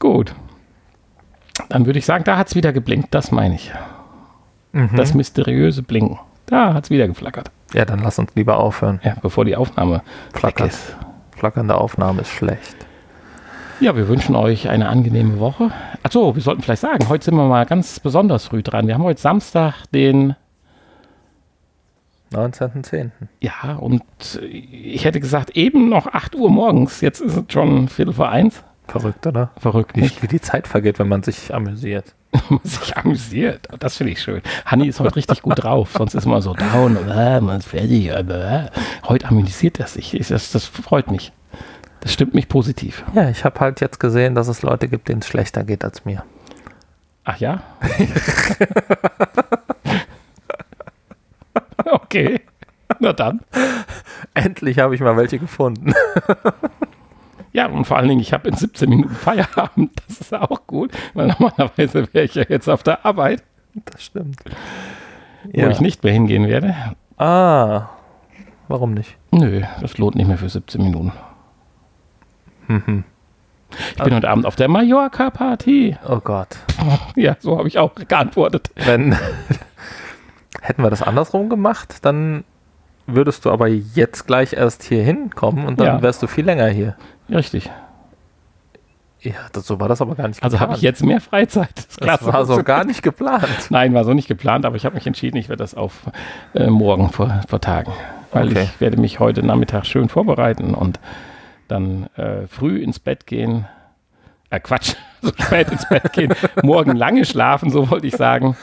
Gut. Dann würde ich sagen, da hat es wieder geblinkt. Das meine ich. Mhm. Das mysteriöse Blinken. Da hat es wieder geflackert. ja, dann lass uns lieber aufhören. Ja, bevor die Aufnahme Flackert. ist. Flackernde Aufnahme ist schlecht. Ja, wir wünschen euch eine angenehme Woche. Achso, wir sollten vielleicht sagen, heute sind wir mal ganz besonders früh dran. Wir haben heute Samstag den 19.10. Ja, und ich hätte gesagt, eben noch 8 Uhr morgens. Jetzt ist es schon Viertel vor eins. Verrückt, oder? Verrückt, nicht? Wie die Zeit vergeht, wenn man sich amüsiert. Man sich amüsiert. Das finde ich schön. Hanni ist heute richtig gut drauf. Sonst ist man so down. Ah, man ist fertig. ah. Heute amüsiert er sich. Ich- Das, das freut mich. Das stimmt mich positiv. Ja, ich habe halt jetzt gesehen, dass es Leute gibt, denen es schlechter geht als mir. Ach ja? okay. Na dann. Endlich habe ich mal welche gefunden. Ja, und vor allen Dingen, ich habe in 17 Minuten Feierabend. Das ist auch gut, weil normalerweise wäre ich ja jetzt auf der Arbeit, Das stimmt. wo ich nicht mehr hingehen werde. Ah, warum nicht? Nö, das lohnt nicht mehr für 17 Minuten. Mhm. Ich bin heute Abend auf der Mallorca-Party. Oh Gott. Ja, so habe ich auch geantwortet. Wenn hätten wir das andersrum gemacht, dann würdest du aber jetzt gleich erst hier hinkommen und dann Ja. wärst du viel länger hier. Richtig. Ja, das, so war das aber gar nicht Also habe ich geplant. jetzt mehr Freizeit. Das, Das war so gar nicht geplant. Nein, war so nicht geplant, aber ich habe mich entschieden, ich werde das auf äh, morgen ver vertagen. Weil Okay. ich werde mich heute Nachmittag schön vorbereiten und dann äh, früh ins Bett gehen. Äh, Quatsch, so spät ins Bett gehen. Morgen lange schlafen, so wollte ich sagen.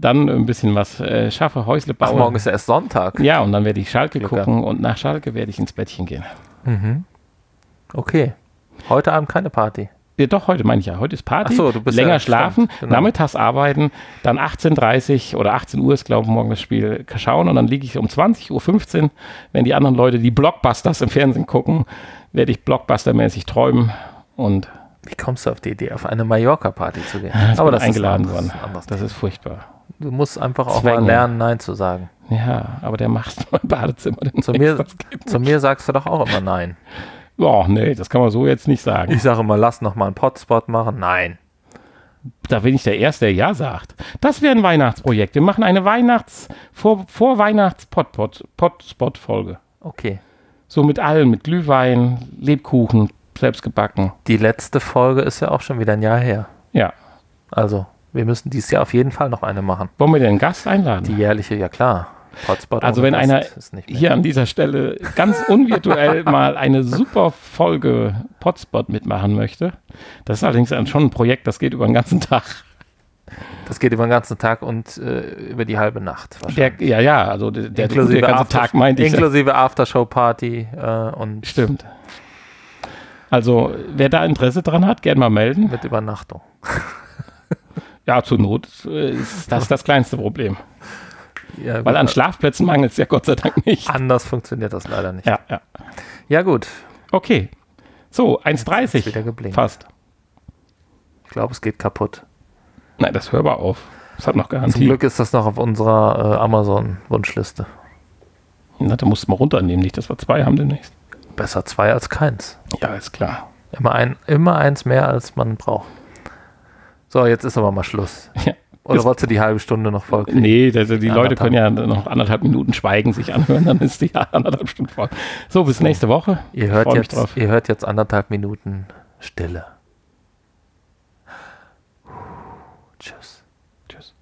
Dann ein bisschen was äh, schaffe, Häusle Ach, bauen. morgen ist ja erst Sonntag. ja, und dann werde ich Schalke Glück gucken und nach Schalke werde ich ins Bettchen gehen. Mhm. Okay. Heute Abend keine Party. Ja, doch, heute meine ich ja. Heute ist Party. Ach so, du bist länger ja- schlafen, stimmt, genau. nachmittags arbeiten, dann 18.30 oder 18 Uhr ist, glaube ich, morgen das Spiel schauen und dann liege ich um 20.15 Uhr, wenn die anderen Leute die Blockbusters im Fernsehen gucken, werde ich Blockbuster-mäßig träumen und Wie kommst du auf die Idee, auf eine Mallorca-Party zu gehen? ich bin das eingeladen ist worden. Das ist furchtbar. Du musst einfach auch Zwänge. mal lernen, Nein zu sagen. Ja, aber der macht mein Badezimmer. Zu mir, zu mir sagst du doch auch immer Nein. Oh, nee, das kann man so jetzt nicht sagen. Ich sage immer, lass noch mal einen Potspot machen. Nein. da bin ich der Erste, der Ja sagt. Das wäre ein Weihnachtsprojekt. Wir machen eine Weihnachts-, vor, vor Weihnachts-Pot-Spot-Folge. Okay. So mit allem, mit Glühwein, Lebkuchen, selbst gebacken. Die letzte Folge ist ja auch schon wieder ein Jahr her. Ja. Also, wir müssen dieses Jahr auf jeden Fall noch eine machen. Wollen wir einen Gast einladen? Die jährliche, ja klar. Potspot also wenn einer hier an dieser Stelle ganz unvirtuell mal eine super Folge Potspot mitmachen möchte, das ist allerdings schon ein Projekt, das geht über den ganzen Tag. Das geht über den ganzen Tag und äh, über die halbe Nacht. Der, wahrscheinlich. ja, ja, also der, der, inklusive der ganze After- Tag meinte ich. Inklusive Aftershow-Party äh, und Stimmt. Also wer da Interesse dran hat, gerne mal melden. mit Übernachtung. Ja, zur Not ist das das kleinste Problem. Ja, Weil an Schlafplätzen mangelt es ja Gott sei Dank nicht. anders funktioniert das leider nicht. Ja, ja. Ja, gut. Okay. So, Jetzt 1,30 wieder geblinkt. fast. Ich glaube, es geht kaputt. Nein, das hör mal auf. Das hat noch Zum Garantie. Glück ist das noch auf unserer äh, Amazon-Wunschliste. Na, da musst du mal runternehmen, nicht, dass wir zwei haben demnächst. Besser zwei als keins. Ja, ist klar. Immer, ein, immer eins mehr, als man braucht. So, jetzt ist aber mal Schluss. Ja. Oder wolltest du die halbe Stunde noch voll kriegen? Nee, also die Leute können ja noch anderthalb Minuten Schweigen sich anhören, dann ist die anderthalb Stunden voll. So, bis nächste Woche. Ihr hört, jetzt, ihr hört jetzt anderthalb Minuten Stille. Tschüss. Tschüss.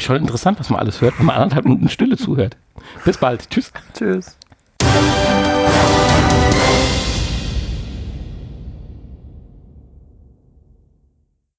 Ist schon interessant, was man alles hört, wenn man anderthalb Minuten Stille zuhört. Bis bald. Tschüss. Tschüss.